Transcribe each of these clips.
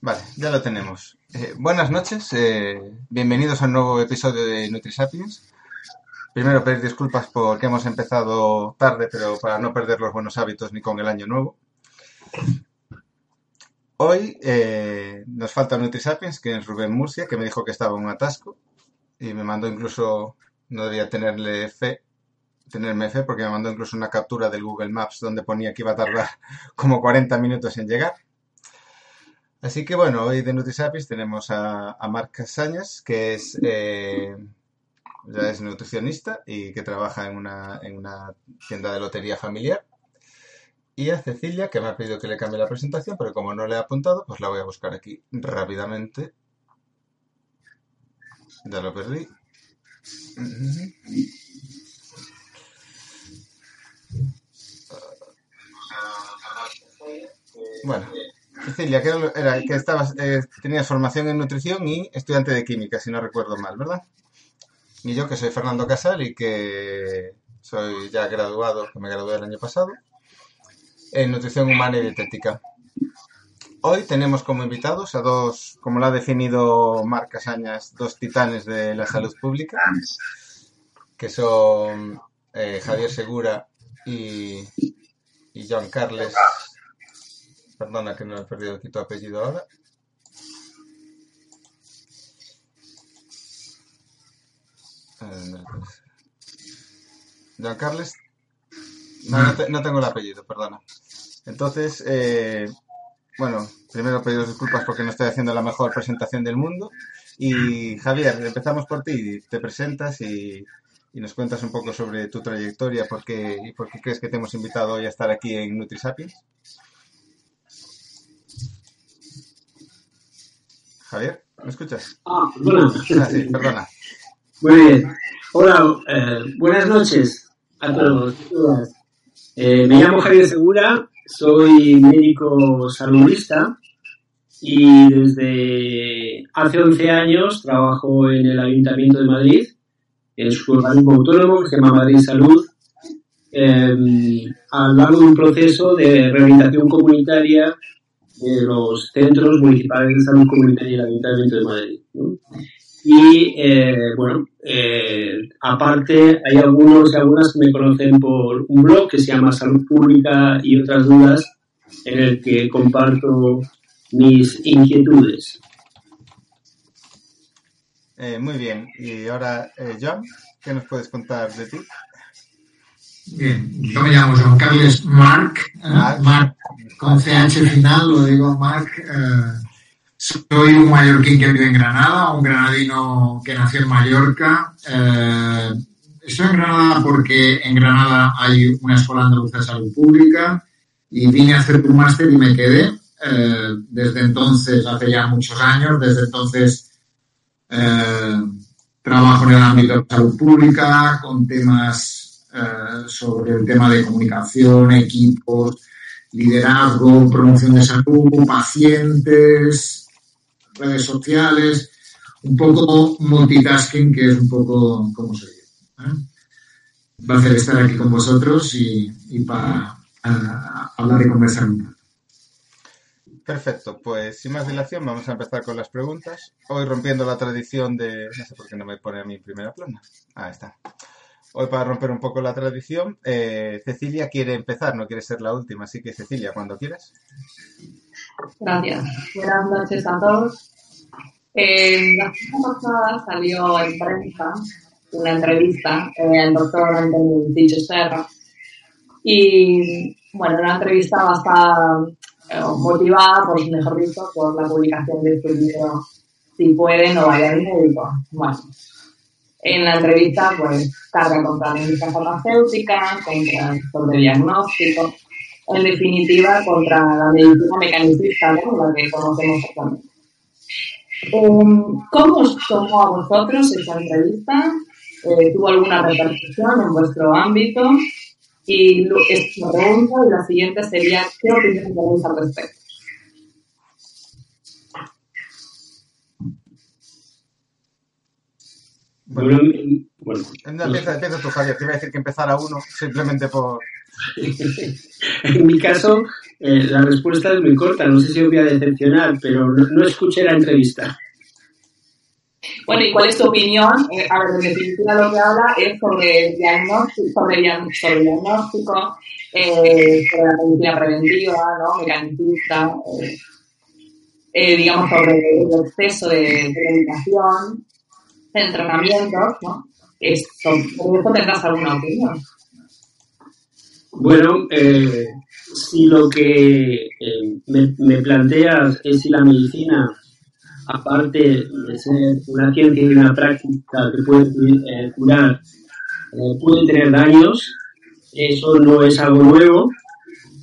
Vale, ya lo tenemos. Eh, buenas noches, eh, bienvenidos a un nuevo episodio de NutriSapiens. Primero pedir disculpas porque hemos empezado tarde, pero para no perder los buenos hábitos ni con el año nuevo. Hoy eh, nos falta NutriSapiens, que es Rubén Murcia, que me dijo que estaba un atasco y me mandó incluso, no debía tenerle fe, tenerme fe porque me mandó incluso una captura del Google Maps donde ponía que iba a tardar como 40 minutos en llegar. Así que bueno, hoy de NutriSapiens tenemos a, a Marc Casañas, que es, eh, ya es nutricionista y que trabaja en una, en una tienda de lotería familiar. Y a Cecilia, que me ha pedido que le cambie la presentación, pero como no le he apuntado, pues la voy a buscar aquí rápidamente. Ya lo perdí. Bueno, Cecilia, que era que estabas, eh, tenías formación en nutrición y estudiante de química, si no recuerdo mal, ¿verdad? Y yo que soy Fernando Casal y que soy ya graduado, que me gradué el año pasado, en nutrición humana y dietética. Hoy tenemos como invitados a dos, como lo ha definido Marc Casañas, dos titanes de la salud pública, que son eh, Javier Segura y, y Joan Carles Perdona que no he perdido aquí tu apellido ahora. Don Carles. No, no, tengo el apellido, perdona. Entonces, eh, bueno, primero pedir disculpas porque no estoy haciendo la mejor presentación del mundo. Y Javier, empezamos por ti. Te presentas y, nos cuentas un poco sobre tu trayectoria por qué, y por qué crees que te hemos invitado hoy a estar aquí en NutriSapiens. Javier, ¿me escuchas? Ah, perdona. Ah, sí, perdona. Muy bien. Hola, eh, buenas noches a todos. Eh, me llamo Javier Segura, soy médico saludista y desde hace 11 años trabajo en el Ayuntamiento de Madrid, en su organismo autónomo que se llama Madrid Salud, eh, a lo largo de un proceso de rehabilitación comunitaria de los centros municipales de salud comunitaria del Ayuntamiento de Madrid. Y eh, bueno, eh, aparte hay algunos y algunas que me conocen por un blog que se llama Salud Pública y otras dudas, en el que comparto mis inquietudes. Eh, muy bien. Y ahora, eh, John, ¿qué nos puedes contar de ti? Bien, yo me llamo Juan Carles Marc, eh, Marc con CH final, lo digo Marc. Eh, soy un mallorquín que vive en Granada, un granadino que nació en Mallorca. Eh, estoy en Granada porque en Granada hay una escuela andaluza de salud pública y vine a hacer un máster y me quedé. Desde entonces, hace ya muchos años, desde entonces trabajo en el ámbito de salud pública con temas eh, sobre el tema de comunicación, equipos, liderazgo, promoción de salud, pacientes, redes sociales, un poco multitasking, que es un poco como soy yo. ¿eh? Va a estar aquí con vosotros y, para hablar y conversar un poco. Perfecto, pues sin más dilación vamos a empezar con las preguntas. Hoy rompiendo la tradición de... No sé por qué no me pone a mi primera plana. Ahí está. Hoy para romper un poco la tradición, eh, Cecilia quiere empezar, no quiere ser la última, así que Cecilia, cuando quieras. Gracias. Buenas noches a todos. Eh, la semana pasada salió en prensa una entrevista eh, al doctor Antonio Dicho Serra y, bueno, una entrevista bastante eh, motivada, por mejor dicho, por la publicación de su libro Si pueden o vayan médico. Bueno, en la entrevista, pues, carga contra la industria farmacéutica, contra el de diagnóstico, en definitiva, contra la medicina mecanicista, ¿no? la que conocemos actualmente. Um, ¿Cómo os tomó a vosotros esa entrevista? Eh, ¿Tuvo alguna repercusión en vuestro ámbito? Y esta pregunta y la siguiente sería, ¿qué opinión tenéis al respecto? Bueno, bueno. No, empieza, empieza tú, Javier. Te iba a decir que empezara uno simplemente por, en mi caso, eh, la respuesta es muy corta. No sé si os voy a decepcionar, pero no, escuché la entrevista. Bueno, ¿y cuál es tu opinión? Eh, a ver, en definitiva lo que habla es sobre diagnóstico, sobre, diagnóstico, eh, sobre la medicina preventiva, ¿no? Mecanicista, digamos, sobre el exceso de, de medicación, de entrenamientos, ¿no? ¿Sobre esto tendrás alguna opinión? Bueno, eh, si lo que eh, me, planteas es si la medicina, aparte de ser una ciencia y una práctica que puede eh, curar, puede tener daños, eso no es algo nuevo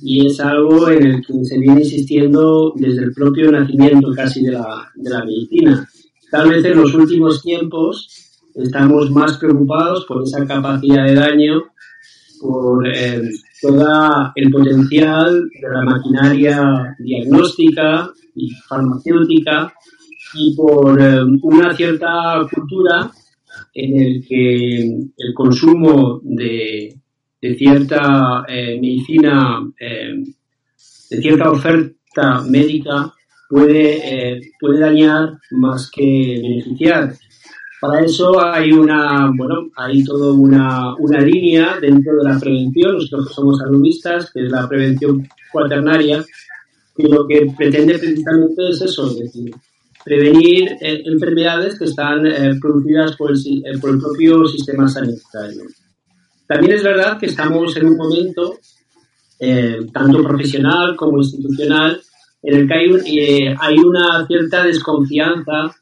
y es algo en el que se viene insistiendo desde el propio nacimiento casi de la, de la medicina. Tal vez en los últimos tiempos estamos más preocupados por esa capacidad de daño por eh, todo el potencial de la maquinaria diagnóstica y farmacéutica y por eh, una cierta cultura en el que el consumo de, cierta eh, medicina, de cierta oferta médica puede, puede dañar más que beneficiar. Para eso hay una, bueno, hay toda una, una línea dentro de la prevención, nosotros somos alumnistas, que es la prevención cuaternaria, que lo que pretende precisamente es eso, es decir, prevenir eh, enfermedades que están eh, producidas por el, eh, por el propio sistema sanitario. También es verdad que estamos en un momento, tanto profesional como institucional, en el que hay, hay una cierta desconfianza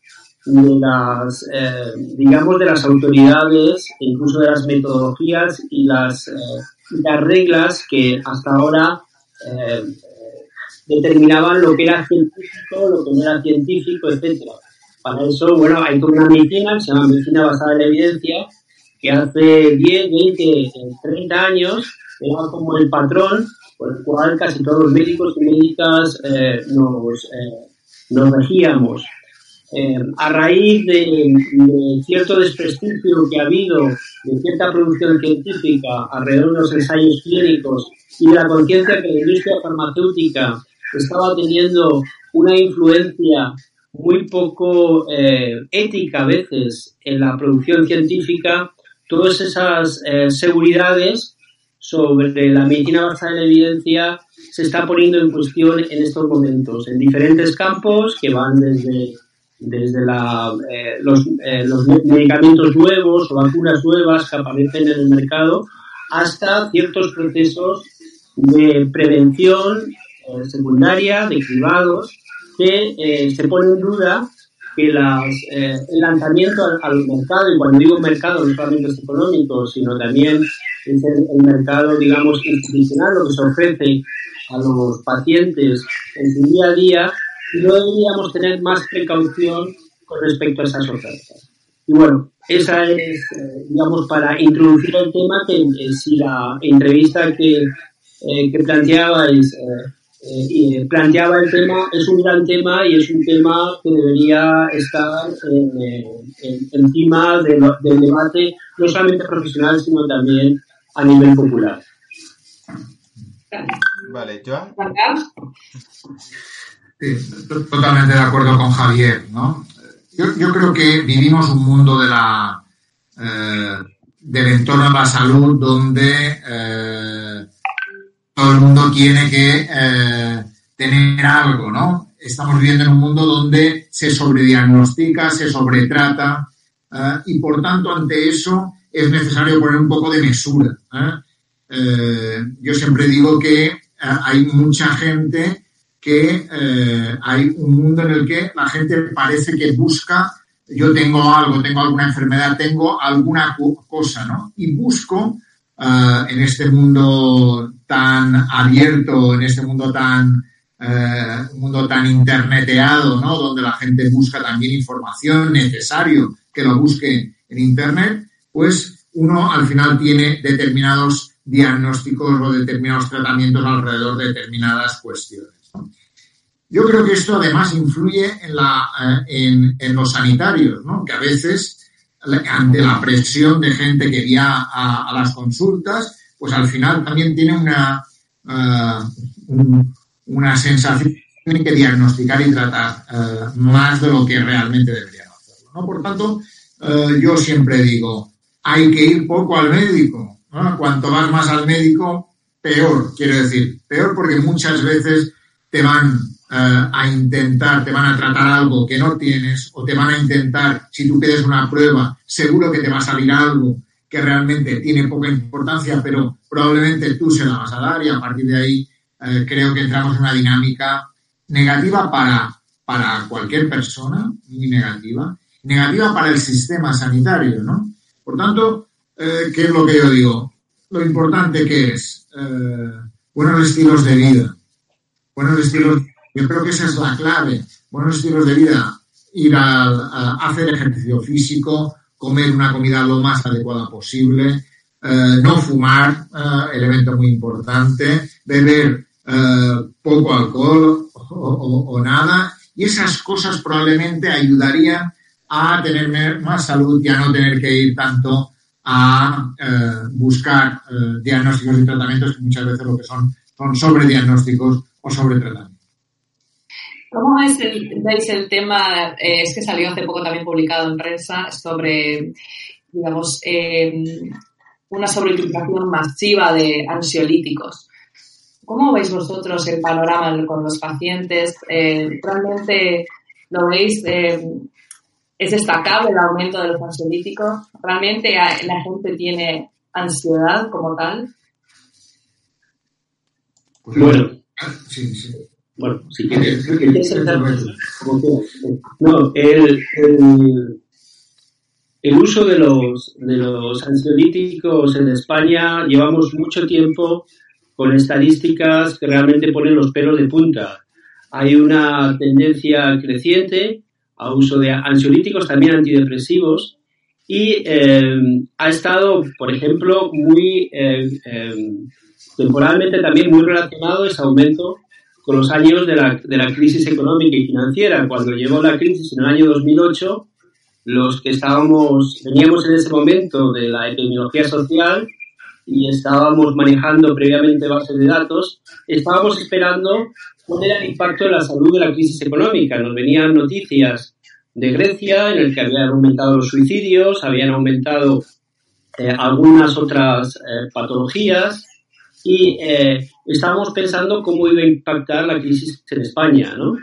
de las, eh, digamos, de las autoridades, incluso de las metodologías y las, eh, las reglas que hasta ahora eh, determinaban lo que era científico, lo que no era científico, etcétera. Para eso, bueno, hay una medicina se llama medicina basada en la evidencia, que hace 10, 20, 30 años era como el patrón por el cual casi todos los médicos y médicas nos, nos regíamos. Eh, a raíz de, cierto desprestigio que ha habido de cierta producción científica alrededor de los ensayos clínicos y de la conciencia que la industria farmacéutica estaba teniendo una influencia muy poco eh, ética a veces en la producción científica, todas esas eh, seguridades sobre la medicina basada en evidencia se está poniendo en cuestión en estos momentos, en diferentes campos que van desde desde la, eh, los, eh, los, medicamentos nuevos o vacunas nuevas que aparecen en el mercado hasta ciertos procesos de prevención eh, secundaria de cribados que se pone en duda que las, el lanzamiento al, mercado, y cuando digo mercado no solamente es económico, sino también es el, mercado, digamos, institucional, lo que se ofrece a los pacientes en su día a día, y no deberíamos tener más precaución con respecto a esas ofertas. Y bueno, esa es, eh, digamos, para introducir el tema, que eh, si la entrevista que, eh, que planteabais planteaba el tema, es un gran tema y es un tema que debería estar encima del debate, no solamente profesional, sino también a nivel popular. Vale, Joan. Sí, totalmente de acuerdo con Javier, ¿no? Yo, creo que vivimos un mundo de la, eh, del entorno de la salud donde eh, todo el mundo tiene que eh, tener algo, ¿no? Estamos viviendo en un mundo donde se sobrediagnostica, se sobretrata y por tanto ante eso es necesario poner un poco de mesura. yo siempre digo que hay mucha gente que eh, hay un mundo en el que la gente parece que busca, yo tengo algo, tengo alguna enfermedad, tengo alguna cosa, ¿no? Y busco eh, en este mundo tan abierto, en este mundo tan, eh, mundo tan interneteado, ¿no? Donde la gente busca también información necesario que lo busque en Internet, pues uno al final tiene determinados diagnósticos o determinados tratamientos alrededor de determinadas cuestiones. Yo creo que esto además influye en, eh, los sanitarios, ¿no? que a veces ante la presión de gente que va a, las consultas, pues al final también tiene una, uh, una sensación que diagnosticar y tratar uh, más de lo que realmente deberían hacerlo. ¿no? Por tanto, yo siempre digo, hay que ir poco al médico. ¿no? Cuanto vas más al médico, peor, quiero decir. Peor porque muchas veces te van a intentar, te van a tratar algo que no tienes o te van a intentar, si tú pides una prueba, seguro que te va a salir algo que realmente tiene poca importancia, pero probablemente tú se la vas a dar y a partir de ahí eh, creo que entramos en una dinámica negativa para, para cualquier persona, muy negativa, negativa para el sistema sanitario, ¿no? Por tanto, eh, ¿qué es lo que yo digo? Lo importante que es eh, buenos estilos de vida, buenos estilos, yo creo que esa es la clave, buenos estilos de vida, ir a hacer ejercicio físico, comer una comida lo más adecuada posible, eh, no fumar, eh, elemento muy importante, beber poco alcohol o, nada, y esas cosas probablemente ayudarían a tener más salud y a no tener que ir tanto a buscar diagnósticos y tratamientos que muchas veces lo que son son sobrediagnósticos o sobretratamientos. ¿Cómo es veis el tema? Eh, es que salió hace poco también publicado en prensa sobre, digamos, eh, una sobreutilización masiva de ansiolíticos. ¿Cómo veis vosotros el panorama con los pacientes? Eh, ¿Realmente lo veis? ¿Es destacable el aumento de los ansiolíticos? ¿Realmente la gente tiene ansiedad como tal? Bueno, sí, sí. Bueno, si quieres, No, el, el, uso de los, de los ansiolíticos en España llevamos mucho tiempo con estadísticas que realmente ponen los pelos de punta. Hay una tendencia creciente a uso de ansiolíticos, también antidepresivos, y eh, ha estado, por ejemplo, muy eh, eh, temporalmente también muy relacionado ese aumento con los años de la, de la crisis económica y financiera. Cuando llegó la crisis en el año 2008, los que estábamos, veníamos en ese momento de la epidemiología social y estábamos manejando previamente bases de datos, estábamos esperando cuál era el impacto de la salud de la crisis económica. Nos venían noticias de Grecia en el que habían aumentado los suicidios, habían aumentado eh, algunas otras eh, patologías y eh, estábamos pensando cómo iba a impactar la crisis en España, ¿no?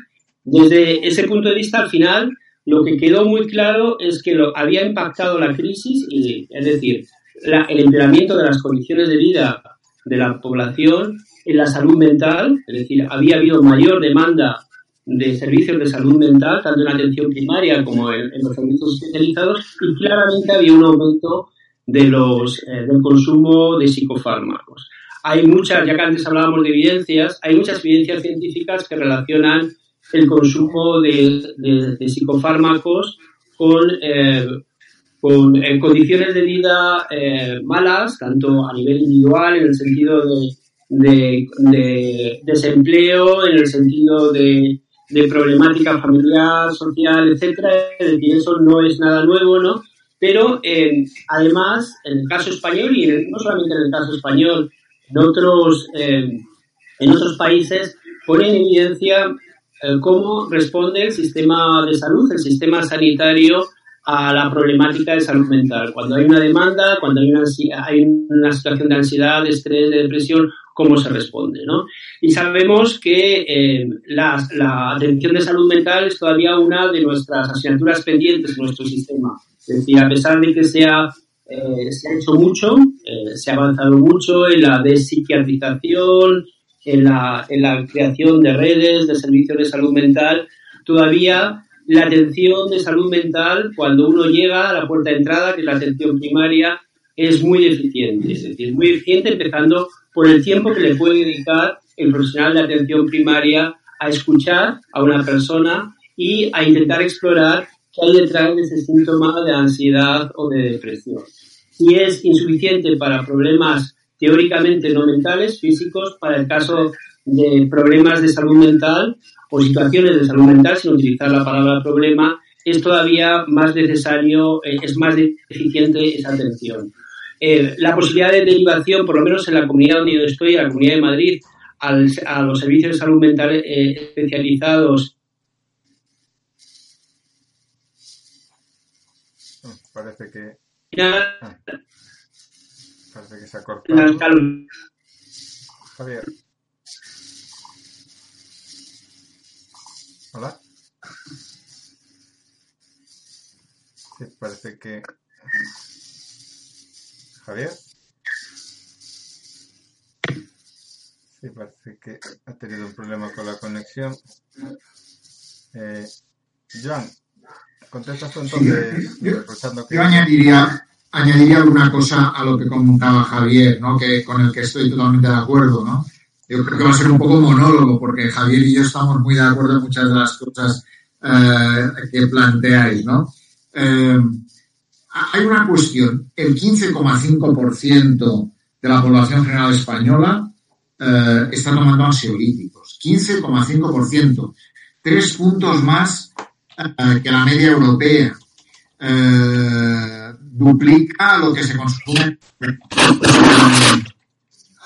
Desde ese punto de vista, al final, lo que quedó muy claro es que lo, había impactado la crisis, y, es decir, el empeoramiento de las condiciones de vida de la población en la salud mental, es decir, había habido mayor demanda de servicios de salud mental, tanto en atención primaria como en, los servicios especializados, y claramente había un aumento de los, eh, del consumo de psicofármacos. Hay muchas, ya que antes hablábamos de evidencias, hay muchas evidencias científicas que relacionan el consumo de, psicofármacos con, eh, con condiciones de vida eh, malas, tanto a nivel individual, en el sentido de, de desempleo, en el sentido de, problemática familiar, social, etcétera, es decir, eso no es nada nuevo, ¿no? Pero además, en el caso español, y no solamente en el caso español, en otros, eh, en otros países pone en evidencia eh, cómo responde el sistema de salud, el sistema sanitario a la problemática de salud mental. Cuando hay una demanda, cuando hay una, hay una situación de ansiedad, de estrés, de depresión, cómo se responde. ¿no? Y sabemos que eh, la, la, atención de salud mental es todavía una de nuestras asignaturas pendientes en nuestro sistema. Es decir, a pesar de que sea eh, se ha hecho mucho, eh, se ha avanzado mucho en la despsiquiatrización, en la, en la creación de redes de servicios de salud mental. Todavía la atención de salud mental, cuando uno llega a la puerta de entrada, que es la atención primaria, es muy eficiente. Es decir, muy eficiente empezando por el tiempo que le puede dedicar el profesional de atención primaria a escuchar a una persona y a intentar explorar qué hay detrás de ese síntoma de ansiedad o de depresión si es insuficiente para problemas teóricamente no mentales, físicos, para el caso de problemas de salud mental o situaciones de salud mental, sin utilizar la palabra problema, es todavía más necesario, eh, es más eficiente esa atención. Eh, la posibilidad de derivación, por lo menos en la comunidad donde yo estoy, en la comunidad de Madrid, a los servicios de salud mental eh, especializados. Parece que. Ah, parece que se ha cortado. Javier. Hola. Sí, parece que. Javier. Sí, parece que ha tenido un problema con la conexión. Eh, Joan, ¿contestas tú entonces? yo, yo añadiría, añadiría alguna cosa a lo que comentaba Javier, ¿no? que, con el que estoy totalmente de acuerdo. ¿no? Yo creo que va a ser un poco monólogo, porque Javier y yo estamos muy de acuerdo en muchas de las cosas eh, que planteáis. ¿no? Eh, hay una cuestión. El 15,5% de la población general española eh, está tomando ansiolíticos. 15,5%. Tres puntos más que la media europea. duplica lo que se consume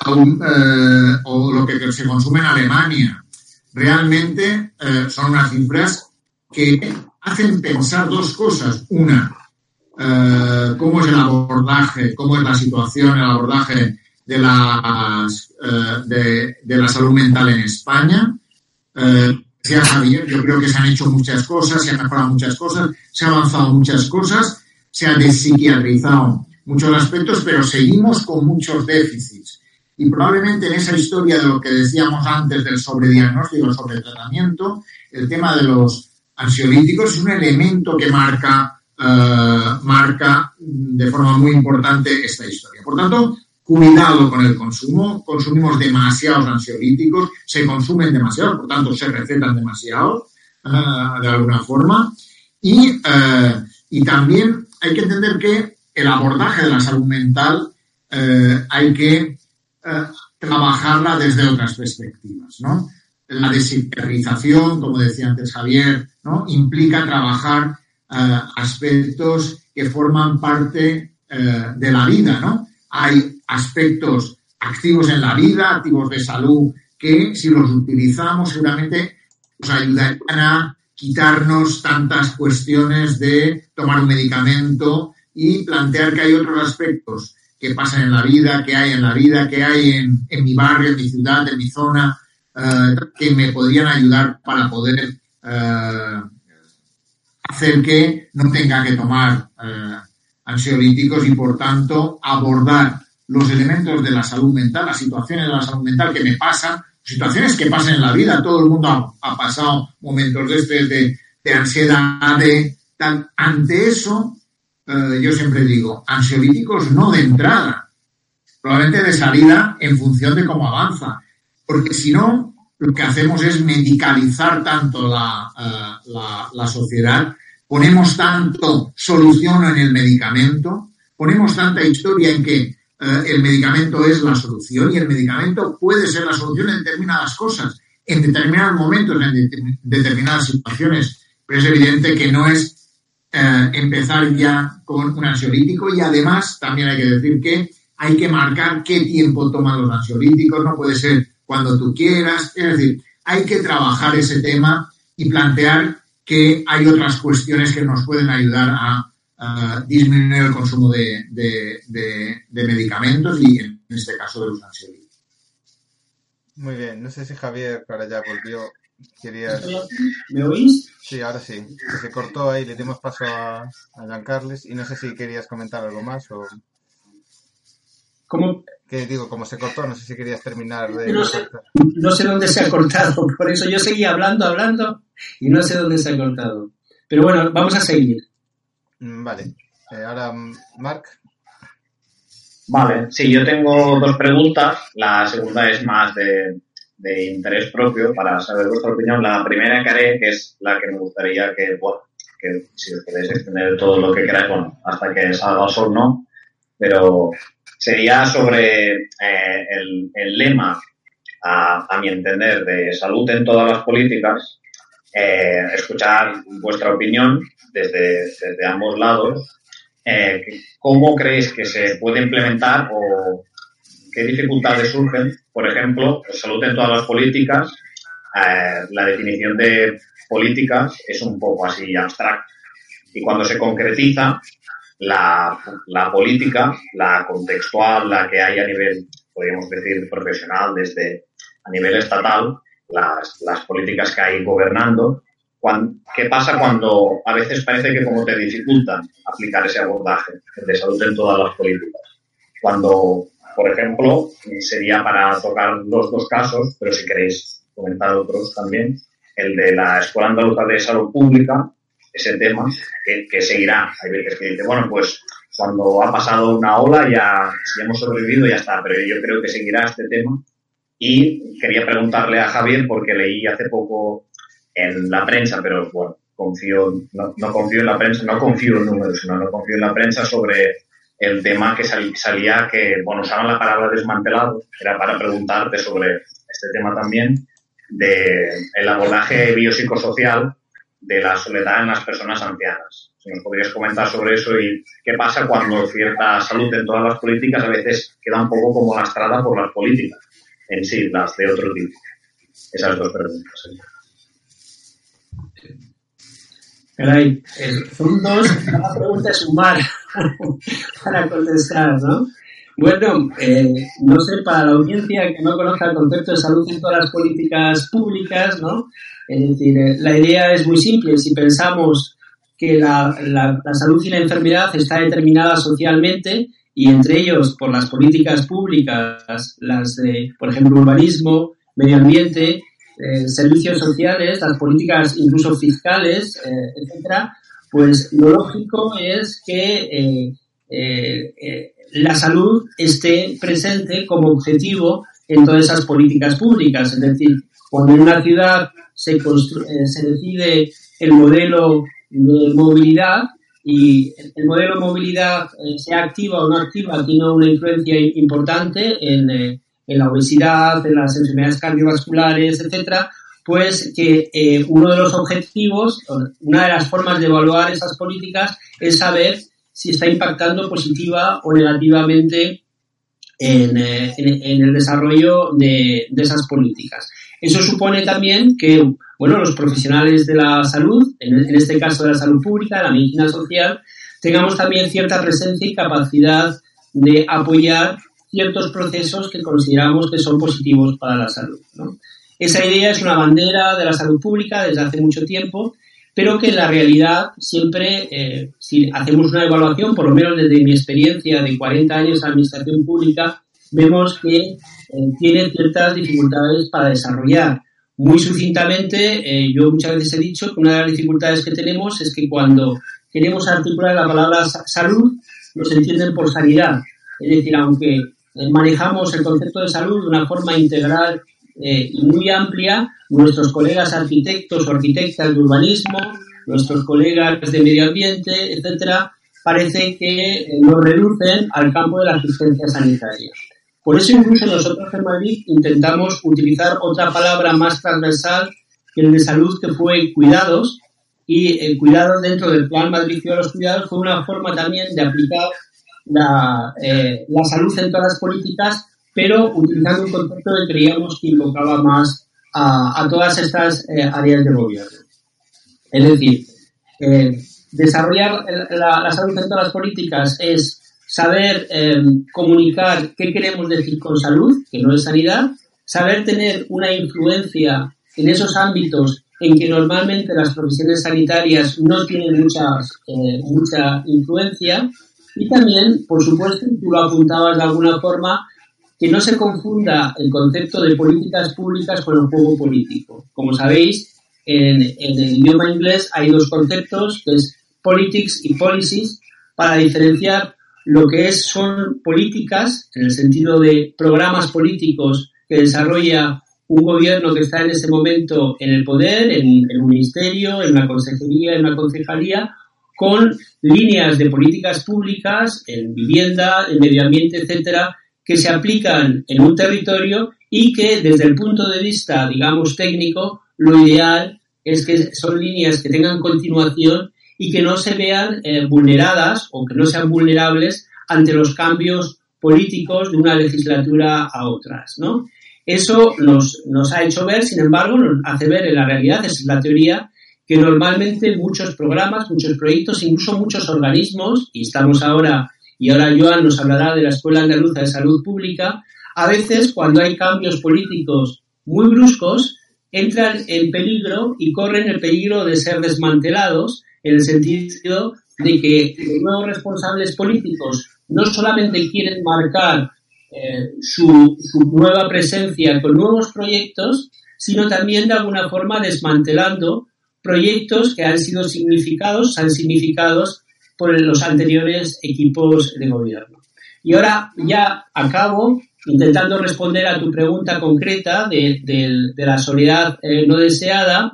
eh, o lo que se consume en Alemania. Realmente eh, son unas cifras que hacen pensar dos cosas. Una, eh, cómo es el abordaje, cómo es la situación, el abordaje de, las, de, la salud mental en España. sea Javier, yo creo que se han hecho muchas cosas, se han mejorado muchas cosas, se han avanzado muchas cosas, se ha despsiquiatrizado muchos aspectos, pero seguimos con muchos déficits. Y probablemente en esa historia de lo que decíamos antes del sobrediagnóstico, el sobretratamiento, el tema de los ansiolíticos es un elemento que marca, eh, marca de forma muy importante esta historia. Por tanto, cuidado con el consumo. Consumimos demasiados ansiolíticos, se consumen demasiados, por tanto, se recetan demasiado eh, de alguna forma. Y, eh, y también hay que entender que el abordaje de la salud mental hay que trabajarla desde otras perspectivas, ¿no? La desincronización, como decía antes Javier, ¿no? Implica trabajar aspectos que forman parte eh, de la vida, ¿no? Hay aspectos activos en la vida, activos de salud, que si los utilizamos seguramente nos ayudarían a quitarnos tantas cuestiones de tomar un medicamento y plantear que hay otros aspectos que pasan en la vida, que hay en la vida, que hay en, en mi barrio, en mi ciudad, en mi zona, eh, que me podrían ayudar para poder eh, hacer que no tenga que tomar eh, ansiolíticos y, por tanto, abordar los elementos de la salud mental, las situaciones de la salud mental que me pasan, situaciones que pasan en la vida. Todo el mundo ha, pasado momentos de, este, de, de ansiedad, de tal. Ante eso, eh, yo siempre digo, ansiolíticos no de entrada, probablemente de salida en función de cómo avanza, porque si no, lo que hacemos es medicalizar tanto la, eh, la, sociedad, ponemos tanto solución en el medicamento, ponemos tanta historia en que eh, el medicamento es la solución y el medicamento puede ser la solución en determinadas cosas, en determinados momentos, en determinadas situaciones, pero es evidente que no es eh, empezar ya con un ansiolítico y además también hay que decir que hay que marcar qué tiempo toman los ansiolíticos, no puede ser cuando tú quieras, es decir, hay que trabajar ese tema y plantear que hay otras cuestiones que nos pueden ayudar a, disminuir el consumo de, de, medicamentos y en este caso de los ansiolíticos. Muy bien, no sé si Javier para allá volvió ¿Me oís? Sí, ahora sí. Se cortó ahí, le dimos paso a, a Jean Carles y no sé si querías comentar algo más o... ¿Cómo? Que digo, como se cortó, no sé si querías terminar de... No sé, no sé dónde se ha cortado, por eso yo seguía hablando, hablando y no sé dónde se ha cortado. Pero bueno, vamos a seguir. Mm, vale. Eh, ahora, Marc. Vale, sí, yo tengo dos preguntas. La segunda es más de, de interés propio para saber vuestra opinión. La primera que haré, es la que me gustaría que, bueno, que si os queréis extender todo lo que queráis, bueno, hasta que salga o no, pero sería sobre eh, el, el, lema, a, a, mi entender, de salud en todas las políticas, eh, escuchar vuestra opinión desde, desde ambos lados eh, ¿cómo crees que se puede implementar o qué dificultades surgen? Por ejemplo, salud en todas las políticas, eh, la definición de políticas es un poco así abstracta. Y cuando se concretiza, la, la política, la contextual, la que hay a nivel, podríamos decir, profesional, desde a nivel estatal, las, las políticas que hay gobernando, ¿Qué pasa cuando a veces parece que como te dificultan aplicar ese abordaje de salud en todas las políticas? Cuando, por ejemplo, sería para tocar los dos casos, pero si queréis comentar otros también, el de la Escuela Andaluza de Salud Pública, ese tema, que, seguirá. Hay veces que dice, bueno, pues cuando ha pasado una ola ya, ya hemos sobrevivido ya está, pero yo creo que seguirá este tema. Y quería preguntarle a Javier, porque leí hace poco en la prensa, pero bueno, confío, no, confío en la prensa, no confío en números, sino no confío en la prensa sobre el tema que salía, que, bueno, usaban la palabra desmantelado, era para preguntarte sobre este tema también, de el abordaje biopsicosocial de la soledad en las personas ancianas. Si nos podrías comentar sobre eso y qué pasa cuando cierta salud en todas las políticas a veces queda un poco como lastrada por las políticas en sí, las de otro tipo. Esas dos preguntas. Caray, son dos, cada pregunta es un para contestar, ¿no? Bueno, eh, no sé, para la audiencia que no conozca el concepto de salud en todas las políticas públicas, ¿no? Es decir, eh, la idea es muy simple. Si pensamos que la, salud y la enfermedad está determinada socialmente y entre ellos por las políticas públicas, las de, por ejemplo, urbanismo, medio ambiente, eh, servicios sociales, las políticas incluso fiscales, eh, etcétera, pues lo lógico es que eh, la salud esté presente como objetivo en todas esas políticas públicas. Es decir, cuando en una ciudad se, se decide el modelo de movilidad y el modelo de movilidad sea activa o no activa tiene una influencia importante en en la obesidad, en las enfermedades cardiovasculares, etcétera, pues que eh, uno de los objetivos, una de las formas de evaluar esas políticas es saber si está impactando positiva o negativamente en, eh, el desarrollo de, esas políticas. Eso supone también que, bueno, los profesionales de la salud, en, este caso de la salud pública, de la medicina social, tengamos también cierta presencia y capacidad de apoyar ciertos procesos que consideramos que son positivos para la salud. Esa idea es una bandera de la salud pública desde hace mucho tiempo, pero que en la realidad siempre, eh, si hacemos una evaluación, por lo menos desde mi experiencia de 40 años de administración pública, vemos que eh, tiene ciertas dificultades para desarrollar. Muy sucintamente, eh, yo muchas veces he dicho que una de las dificultades que tenemos es que cuando queremos articular la palabra salud, nos entienden por sanidad. Es decir, aunque eh, manejamos el concepto de salud de una forma integral y muy amplia. Nuestros colegas arquitectos o arquitectas de urbanismo, nuestros colegas de medio ambiente, etcétera, parece que nos reducen al campo de la asistencia sanitaria. Por eso incluso nosotros en Madrid intentamos utilizar otra palabra más transversal que el de salud, que fue cuidados, y el cuidado dentro del Plan Madrid de los Cuidados fue una forma también de aplicar la, eh, la salud en todas las políticas, pero utilizando un concepto que creíamos que invocaba más a, todas estas eh, áreas de gobierno. Es decir, eh, desarrollar la, la, salud en todas las políticas es saber comunicar qué queremos decir con salud, que no es sanidad, saber tener una influencia en esos ámbitos en que normalmente las profesiones sanitarias no tienen muchas, mucha influencia y también, por supuesto, tú lo apuntabas de alguna forma, que no se confunda el concepto de políticas públicas con el juego político. Como sabéis, en, el idioma inglés hay dos conceptos, que es politics y policies, para diferenciar lo que es, son políticas, en el sentido de programas políticos que desarrolla un gobierno que está en ese momento en el poder, en, en un ministerio, en una consejería, en una concejalía, con líneas de políticas públicas en vivienda, en medio ambiente, etcétera, que se aplican en un territorio y que desde el punto de vista, digamos, técnico, lo ideal es que son líneas que tengan continuación y que no se vean eh, vulneradas o que no sean vulnerables ante los cambios políticos de una legislatura a otras, ¿no? Eso nos, nos ha hecho ver, sin embargo, nos hace ver en la realidad, esa es la teoría, que normalmente muchos programas, muchos proyectos, incluso muchos organismos, y estamos ahora, y ahora Joan nos hablará de la Escuela Andaluza de Salud Pública, a veces cuando hay cambios políticos muy bruscos, entran en peligro y corren el peligro de ser desmantelados en el sentido de que los nuevos responsables políticos no solamente quieren marcar eh, su, nueva presencia con nuevos proyectos, sino también de alguna forma desmantelando proyectos que han sido significados, han significados por los anteriores equipos de gobierno. Y ahora ya acabo intentando responder a tu pregunta concreta de, la soledad eh, no deseada.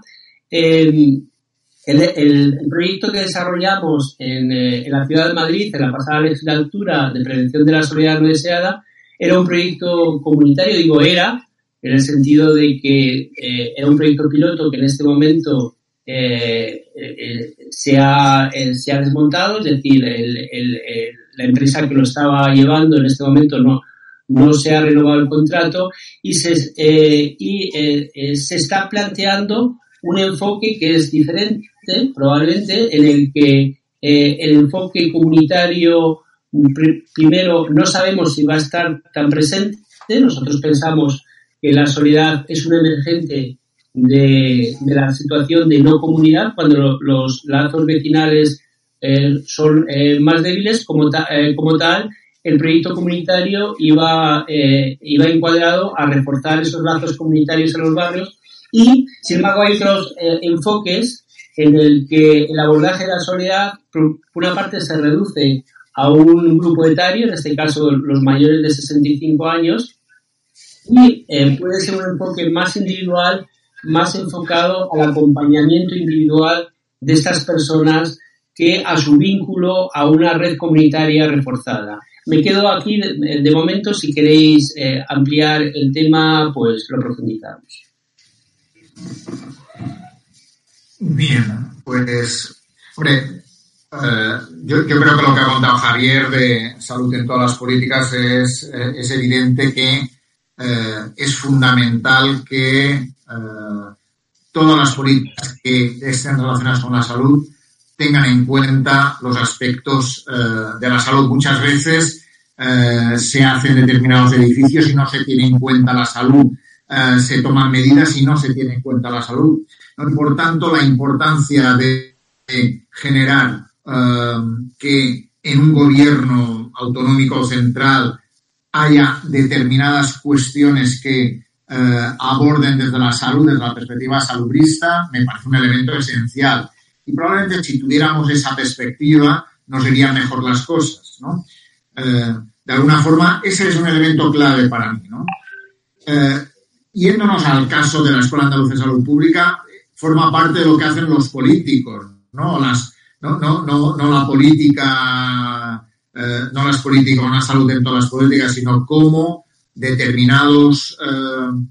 El, proyecto que desarrollamos en, eh, en, la ciudad de Madrid en la pasada legislatura de prevención de la soledad no deseada era un proyecto comunitario, digo era, en el sentido de que eh, era un proyecto piloto que en este momento eh, se, ha, se, ha, desmontado, es decir, la empresa que lo estaba llevando en este momento no, no se ha renovado el contrato y se, y, se está planteando un enfoque que es diferente, probablemente, en el que el enfoque comunitario primero, no sabemos si va a estar tan presente. Nosotros pensamos que la soledad es un emergente de, la situación de no comunidad cuando los lazos vecinales eh, son eh, más débiles como, eh, como tal. El proyecto comunitario iba, iba encuadrado a reforzar esos lazos comunitarios en los barrios y, sin embargo, hay otros enfoques en el que el abordaje de la soledad, por una parte, se reduce a un grupo etario, en este caso los mayores de 65 años, y eh, puede ser un enfoque más individual, más enfocado al acompañamiento individual de estas personas que a su vínculo a una red comunitaria reforzada. Me quedo aquí de, momento, si queréis eh, ampliar el tema, pues lo profundizamos. Bien, pues, hombre, eh, yo, creo que lo que ha contado Javier de salud en todas las políticas es, eh, es evidente que eh, es fundamental que todas las políticas que estén relacionadas con la salud tengan en cuenta los aspectos de la salud. Muchas veces se hacen determinados edificios y no se tiene en cuenta la salud. se toman medidas y no se tiene en cuenta la salud. Por tanto, la importancia de generar Um, que en un gobierno autonómico central haya determinadas cuestiones que uh, aborden desde la salud, desde la perspectiva salubrista, me parece un elemento esencial. Y probablemente si tuviéramos esa perspectiva nos irían mejor las cosas. ¿no? Uh, de alguna forma, ese es un elemento clave para mí. ¿no? Uh, yéndonos al caso de la Escuela Andaluza de Salud Pública, forma parte de lo que hacen los políticos, ¿no? Las, no, no, no, no la política, eh, no las políticas, una salud en todas las políticas, sino cómo determinados eh,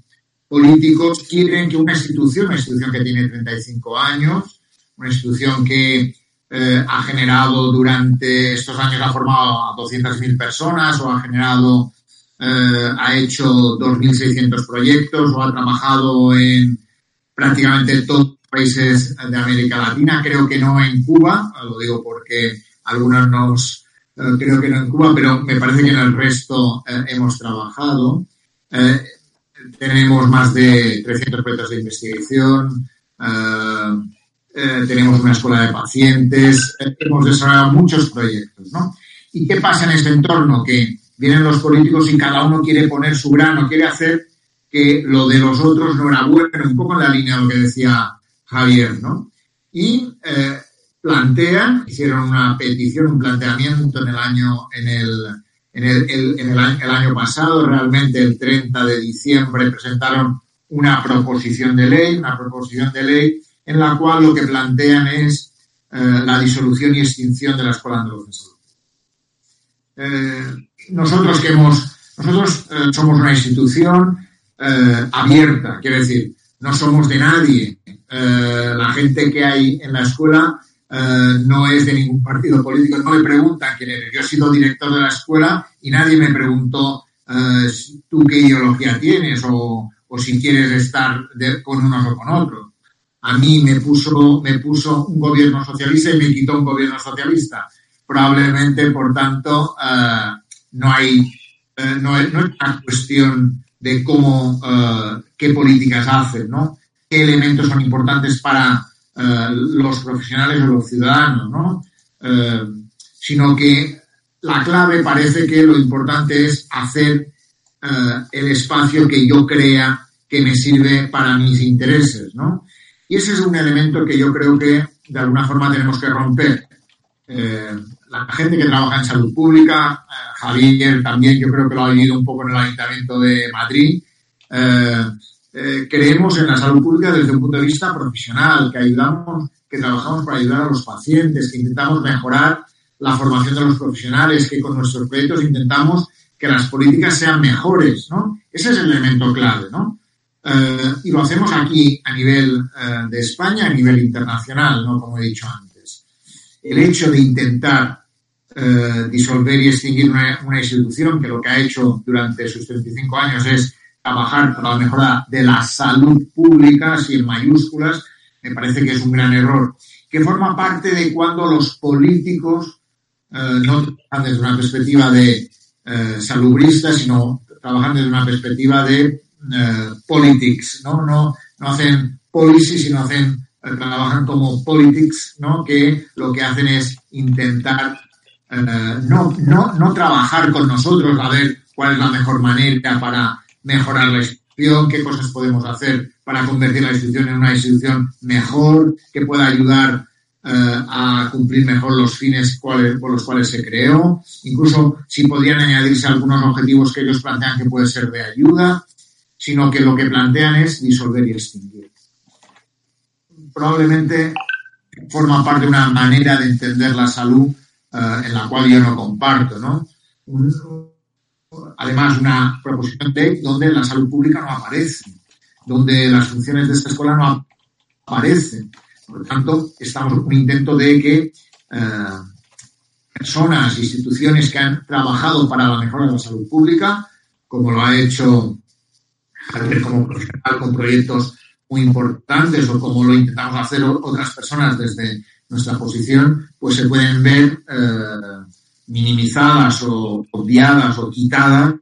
políticos quieren que una institución, una institución que tiene 35 años, una institución que eh, ha generado durante estos años, ha formado a 200.000 personas o ha generado, ha hecho 2.600 proyectos o ha trabajado en prácticamente todo países de América Latina, creo que no en Cuba, lo digo porque algunos nos, eh, creo que no en Cuba, pero me parece que en el resto eh, hemos trabajado. Eh, tenemos más de 300 proyectos de investigación, tenemos una escuela de pacientes, hemos desarrollado muchos proyectos, ¿no? ¿Y qué pasa en este entorno? Que vienen los políticos y cada uno quiere poner su grano, quiere hacer que lo de los otros no era bueno, un poco en la línea de lo que decía Javier, ¿no? Y eh, plantean, hicieron una petición, un planteamiento en el año, en el, en el, en el, año, pasado, realmente el 30 de diciembre presentaron una proposición de ley, una proposición de ley en la cual lo que plantean es eh, la disolución y extinción de la Escuela Andaluza de Salud. Eh, nosotros que hemos, nosotros somos una institución abierta, quiero decir, no somos de nadie, eh, la gente que hay en la escuela eh, no es de ningún partido político, no le preguntan quién eres. Yo he sido director de la escuela y nadie me preguntó eh, tú qué ideología tienes o, si quieres estar con unos o con otros. A mí me puso, me puso un gobierno socialista y me quitó un gobierno socialista. Probablemente, por tanto, eh, no hay, no, es, una cuestión de cómo, qué políticas hacen, ¿no? Qué elementos son importantes para eh, los profesionales o los ciudadanos, ¿no? Eh, sino que la clave parece que lo importante es hacer eh, el espacio que yo crea que me sirve para mis intereses, ¿no? Y ese es un elemento que yo creo que de alguna forma tenemos que romper. La gente que trabaja en salud pública, Javier también yo creo que lo ha vivido un poco en el Ayuntamiento de Madrid, eh, creemos en la salud pública desde un punto de vista profesional, que ayudamos, que trabajamos para ayudar a los pacientes, que intentamos mejorar la formación de los profesionales, que con nuestros proyectos intentamos que las políticas sean mejores, ¿no? Ese es el elemento clave, ¿no? Eh, y lo hacemos aquí a nivel eh, de España, a nivel internacional, ¿no? Como he dicho antes. El hecho de intentar disolver y extinguir una, institución que lo que ha hecho durante sus 35 años es trabajar para la mejora de la salud pública, así en mayúsculas, me parece que es un gran error, que forma parte de cuando los políticos eh, no trabajan desde una perspectiva de eh, salubrista, sino trabajan desde una perspectiva de eh, politics, ¿no? No, no hacen policy, sino hacen, trabajan como politics, ¿no? Que lo que hacen es intentar no, no, no trabajar con nosotros a ver cuál es la mejor manera para mejorar la institución, qué cosas podemos hacer para convertir la institución en una institución mejor, que pueda ayudar eh, a cumplir mejor los fines por los cuales se creó, incluso si podrían añadirse algunos objetivos que ellos plantean que pueden ser de ayuda, sino que lo que plantean es disolver y extinguir. Probablemente forma parte de una manera de entender la salud eh, en la cual yo no comparto, ¿no? además una proposición de donde la salud pública no aparece, donde las funciones de esta escuela no aparecen. Por lo tanto, estamos en un intento de que eh, personas, instituciones que han trabajado para la mejora de la salud pública, como lo ha hecho Javier como profesional con proyectos muy importantes o como lo intentamos hacer otras personas desde nuestra posición, pues se pueden ver eh, minimizadas o obviadas o quitadas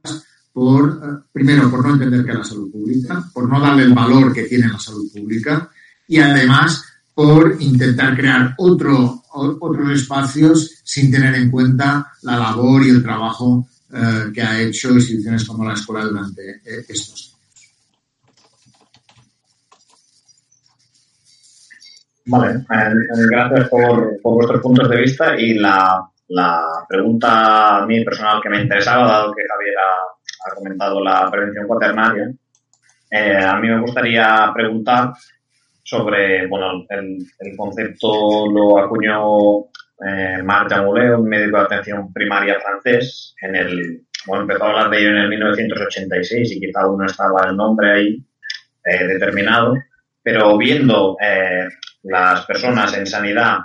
por, eh, primero, por no entender que es la salud pública, por no darle el valor que tiene la salud pública y además por intentar crear otro, otros espacios sin tener en cuenta la labor y el trabajo eh, que ha hecho instituciones como la escuela durante estos años. Vale, gracias por, por vuestros puntos de vista y la la pregunta a mí personal que me interesaba, dado que Javier ha, comentado la prevención cuaternaria, eh, a mí me gustaría preguntar sobre, bueno, el, concepto lo acuñó eh, Marc Jamoulet, un médico de atención primaria francés, en el, bueno, empezó a hablar de ello en el 1986 y quizá aún no estaba el nombre ahí eh, determinado, pero viendo eh, las personas en sanidad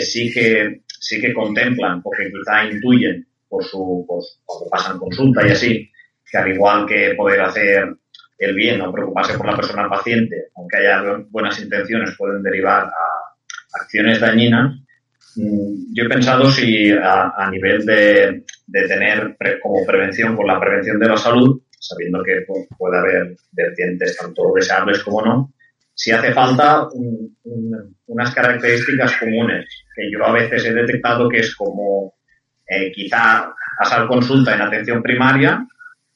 sí que sí que contemplan, porque quizá intuyen por su, pues, cuando pasan consulta y así, que al igual que poder hacer el bien o preocuparse por la persona paciente, aunque haya buenas intenciones, pueden derivar a acciones dañinas. Mm, yo he pensado si a, nivel de, de tener como prevención por la prevención de la salud, sabiendo que pues, puede haber vertientes tanto deseables como no, si hace falta unas características comunes que yo a veces he detectado que es como eh, quizá pasar consulta en atención primaria,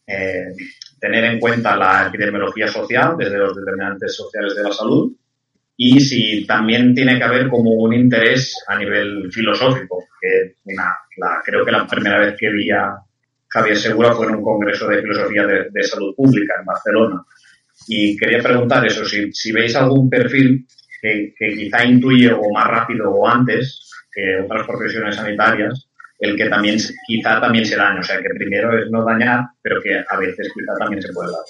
eh, tener en cuenta la epidemiología social desde los determinantes sociales de la salud y si también tiene que haber como un interés a nivel filosófico, que creo que la primera vez que vi a Javier Segura fue en un congreso de filosofía de salud pública en Barcelona y quería preguntar eso, si, veis algún perfil que, quizá intuye o más rápido o antes que otras profesiones sanitarias, el que también quizá también se daña. O sea, que primero es no dañar, pero que a veces quizá también se puede dar.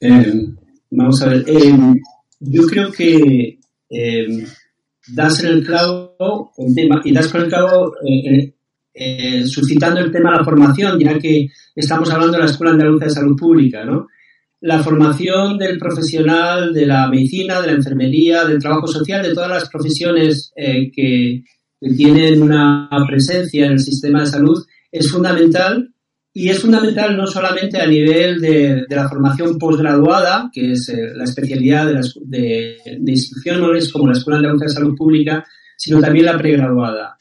Eh, vamos a ver. Eh, yo creo que eh, das en el clavo tema, y das con el clavo eh, eh, suscitando el tema de la formación, ya que estamos hablando de la Escuela Andaluza de Salud Pública, ¿no? La formación del profesional de la medicina, de la enfermería, del trabajo social, de todas las profesiones que, que tienen una presencia en el sistema de salud es fundamental y es fundamental no solamente a nivel de, la formación posgraduada, que es eh, la especialidad de, las, de, instituciones como la Escuela de de Salud Pública, sino también la pregraduada.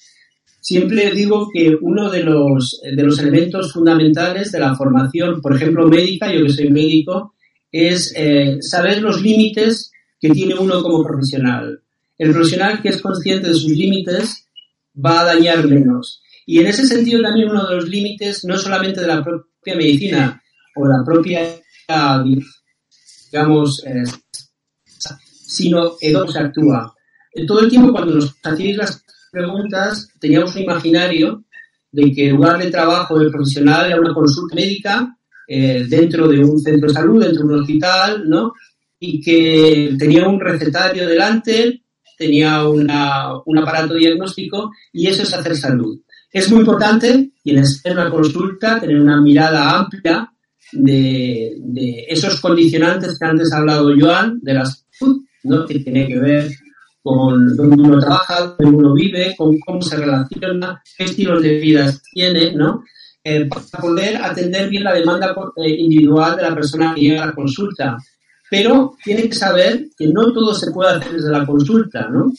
Siempre digo que uno de los, de los elementos fundamentales de la formación, por ejemplo, médica, yo que soy médico, es eh, saber los límites que tiene uno como profesional. El profesional que es consciente de sus límites va a dañar menos. Y en ese sentido también uno de los límites, no solamente de la propia medicina o la propia, digamos, eh, sino en cómo se actúa. Todo el tiempo cuando nos hacíais las preguntas, teníamos un imaginario de que el lugar de trabajo del profesional era una consulta médica eh, dentro de un centro de salud, dentro de un hospital, ¿no? Y que tenía un recetario delante, tenía una, un aparato diagnóstico y eso es hacer salud. Es muy importante, quienes en una consulta, tener una mirada amplia de, esos condicionantes que antes ha hablado Joan, de la salud, ¿no? que tiene que ver con dónde uno trabaja, dónde uno vive, con cómo se relaciona, qué estilos de vida tiene, ¿no? Eh, para poder atender bien la demanda eh, individual de la persona que llega a la consulta. Pero tiene que saber que no todo se puede hacer desde la consulta, ¿no?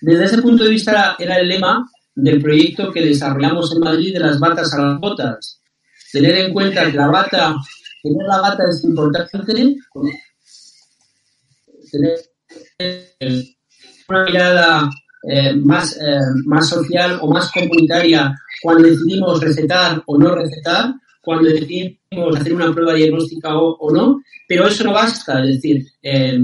Desde ese punto de vista era el lema del proyecto que desarrollamos en Madrid de las batas a las botas. Tener en cuenta que la bata, tener la bata es importante, tener una mirada eh, más, eh, más social o más comunitaria cuando decidimos recetar o no recetar, cuando decidimos hacer una prueba diagnóstica o, no, pero eso no basta, es decir, eh,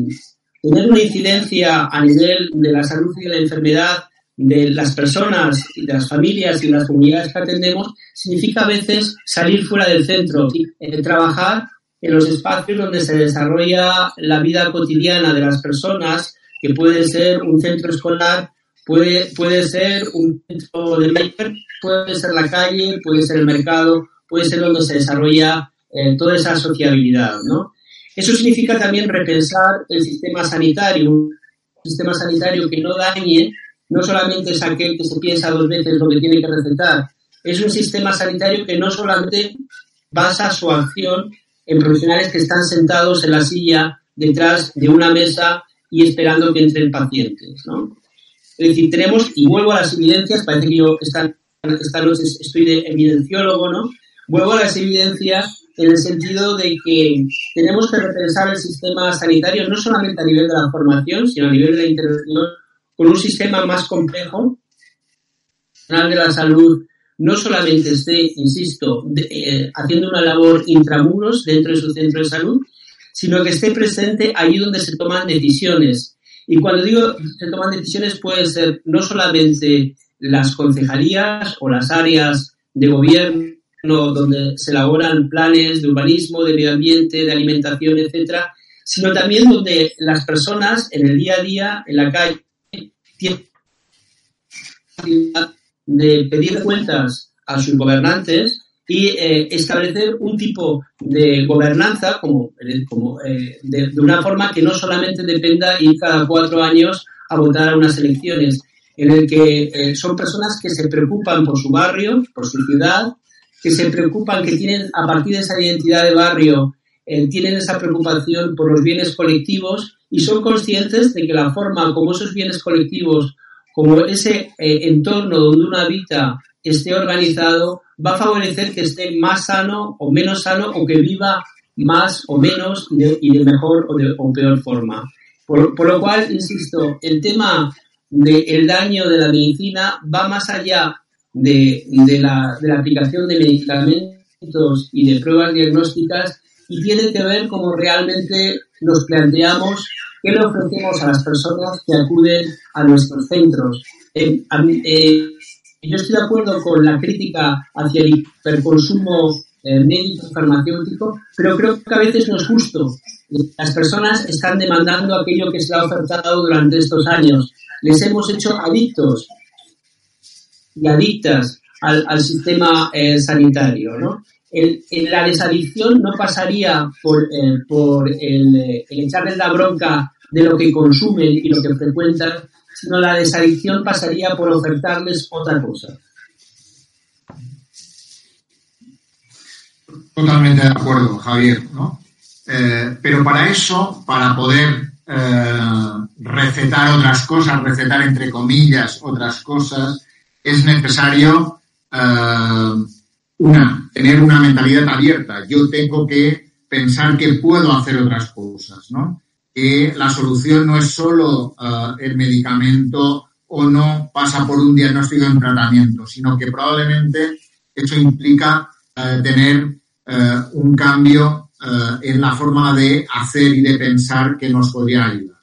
tener una incidencia a nivel de la salud y de la enfermedad de las personas de las familias y de las comunidades que atendemos significa a veces salir fuera del centro, eh, trabajar en los espacios donde se desarrolla la vida cotidiana de las personas, que puede ser un centro escolar, puede, puede ser un centro de maker, puede ser la calle, puede ser el mercado, puede ser donde se desarrolla eh, toda esa sociabilidad, ¿no? Eso significa también repensar el sistema sanitario, un sistema sanitario que no dañe no solamente es aquel que se piensa dos veces lo que tiene que recetar, es un sistema sanitario que no solamente basa su acción en profesionales que están sentados en la silla detrás de una mesa y esperando que entren pacientes, ¿no? Es decir, tenemos, y vuelvo a las evidencias, parece que yo esta, esta noche estoy de evidenciólogo, ¿no? Vuelvo a las evidencias en el sentido de que tenemos que repensar el sistema sanitario no solamente a nivel de la formación, sino a nivel de la intervención con un sistema más complejo, de la salud no solamente esté, insisto, eh, haciendo una labor intramuros dentro de su centro de salud, sino que esté presente allí donde se toman decisiones. Y cuando digo se toman decisiones pueden ser no solamente las concejalías o las áreas de gobierno donde se elaboran planes de urbanismo, de medio ambiente, de alimentación, etcétera, sino también donde las personas en el día a día, en la calle, de pedir cuentas a sus gobernantes y eh, establecer un tipo de gobernanza como, como eh, de, una forma que no solamente dependa ir cada cuatro años a votar a unas elecciones, en el que eh, son personas que se preocupan por su barrio, por su ciudad, que se preocupan, que tienen a partir de esa identidad de barrio, tienen esa preocupación por los bienes colectivos y son conscientes de que la forma como esos bienes colectivos, como ese eh, entorno donde uno habita esté organizado, va a favorecer que esté más sano o menos sano o que viva más o menos y de, mejor o, de, peor forma. Por, lo cual, insisto, el tema del daño de la medicina va más allá de, la, de la aplicación de medicamentos y de pruebas diagnósticas y tiene que ver cómo realmente nos planteamos qué le ofrecemos a las personas que acuden a nuestros centros. Eh, eh, yo estoy de acuerdo con la crítica hacia el hiperconsumo eh, médico farmacéutico, pero creo que a veces no es justo. Las personas están demandando aquello que se ha ofertado durante estos años. Les hemos hecho adictos y adictas al, sistema eh, sanitario, ¿no? El, la desadicción no pasaría por, eh, el, el echarles la bronca de lo que consumen y lo que frecuentan, sino la desadicción pasaría por ofertarles otra cosa. Totalmente de acuerdo, Javier. Eh, pero para eso, para poder eh, recetar otras cosas, recetar entre comillas otras cosas, es necesario, eh, una, tener una mentalidad abierta. Yo tengo que pensar que puedo hacer otras cosas, ¿no? Que la solución no es solo el medicamento o no pasa por un diagnóstico y un tratamiento, sino que probablemente eso implica tener eh, un cambio eh, en la forma de hacer y de pensar que nos podría ayudar.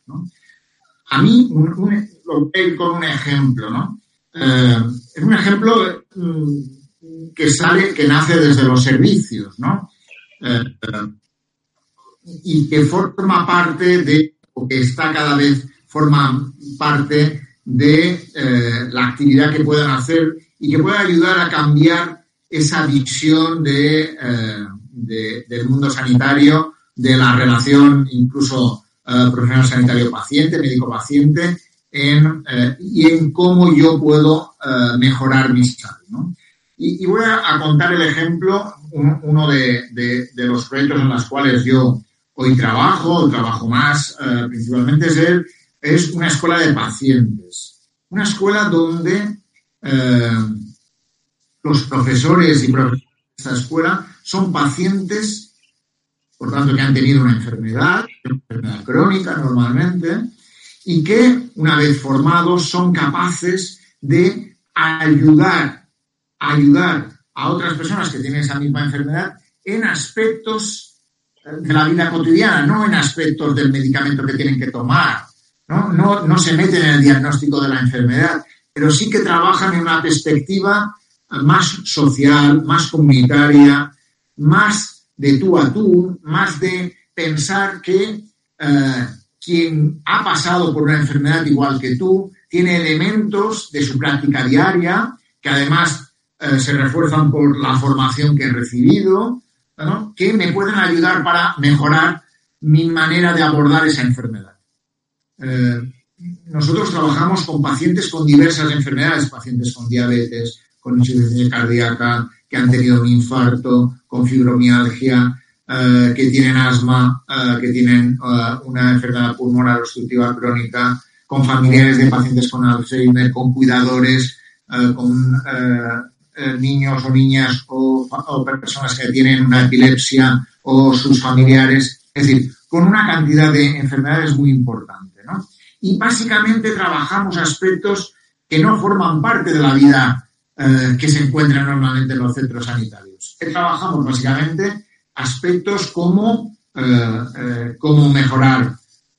A mí, un, ir con un ejemplo. ¿no? Eh, es un ejemplo mm, que sale, que nace desde los servicios, ¿no? y que forma parte de, o que está cada vez, forma parte de la actividad que puedan hacer y que pueda ayudar a cambiar esa visión de, eh, del mundo sanitario, de la relación incluso eh, profesional sanitario-paciente, médico-paciente, en, eh, y en cómo yo puedo mejorar mi salud. Y, voy a, contar el ejemplo, uno de, de, los proyectos en los cuales yo hoy trabajo, trabajo más, principalmente es, es una escuela de pacientes. Una escuela donde los profesores y profesores de esta escuela son pacientes, por tanto, que han tenido una enfermedad, una enfermedad crónica normalmente, y que, una vez formados, son capaces de ayudar, ayudar a otras personas que tienen esa misma enfermedad en aspectos de la vida cotidiana, no en aspectos del medicamento que tienen que tomar. No, no, no se meten en el diagnóstico de la enfermedad, pero sí que trabajan en una perspectiva más social, más comunitaria, más de tú a tú, más de pensar que eh, quien ha pasado por una enfermedad igual que tú tiene elementos de su práctica diaria que además eh, se refuerzan por la formación que he recibido, que me pueden ayudar para mejorar mi manera de abordar esa enfermedad. Eh, nosotros trabajamos con pacientes con diversas enfermedades, pacientes con diabetes, con insuficiencia cardíaca, que han tenido un infarto, con fibromialgia, eh, que tienen asma, eh, que tienen eh, una enfermedad pulmonar obstructiva crónica, con familiares de pacientes con Alzheimer, con cuidadores, con niños o niñas o, personas que tienen una epilepsia o sus familiares, es decir, con una cantidad de enfermedades muy importante. ¿no? Y básicamente trabajamos aspectos que no forman parte de la vida eh, que se encuentran normalmente en los centros sanitarios. Trabajamos básicamente aspectos como eh, eh, cómo mejorar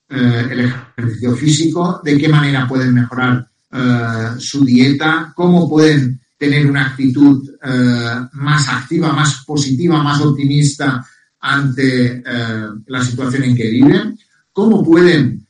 el ejercicio físico, de qué manera pueden mejorar su dieta, cómo pueden tener una actitud más activa, más positiva, más optimista ante la situación en que viven, cómo pueden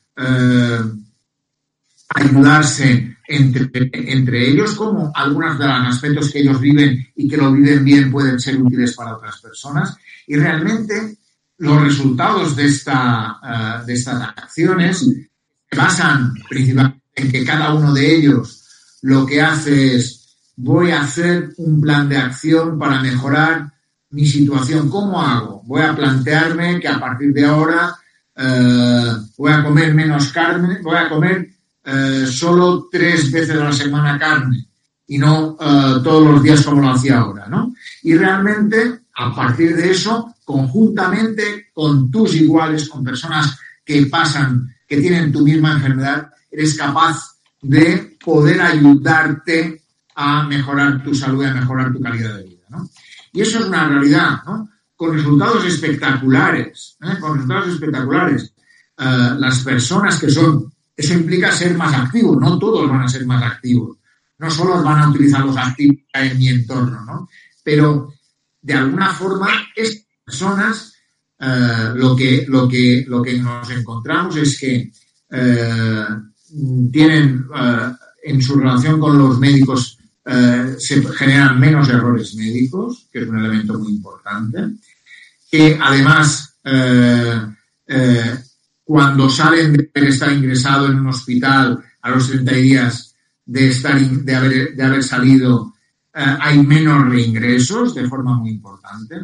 ayudarse entre, ellos, como algunos de los aspectos que ellos viven y que lo viven bien pueden ser útiles para otras personas. Y realmente los resultados de, esta, eh, de estas acciones se basan principalmente en que cada uno de ellos lo que hace es voy a hacer un plan de acción para mejorar mi situación. ¿Cómo hago? Voy a plantearme que a partir de ahora eh, voy a comer menos carne, voy a comer eh, solo tres veces a la semana carne y no eh, todos los días como lo hacía ahora, ¿no? Y realmente, a partir de eso, conjuntamente con tus iguales, con personas que pasan, que tienen tu misma enfermedad, eres capaz de poder ayudarte a mejorar tu salud y a mejorar tu calidad de vida, ¿no? Y eso es una realidad, ¿no? Con resultados espectaculares, ¿eh? con resultados espectaculares. las personas que son eso implica ser más activos, no todos van a ser más activos, no solo van a utilizar los activos en mi entorno, ¿no? Pero de alguna forma, estas personas eh, lo, que, lo, que, lo que nos encontramos es que eh, tienen en su relación con los médicos se generan menos errores médicos, que es un elemento muy importante, que además cuando salen de estar ingresado en un hospital a los 30 días de, estar, de, haber, de haber salido, hay menos reingresos de forma muy importante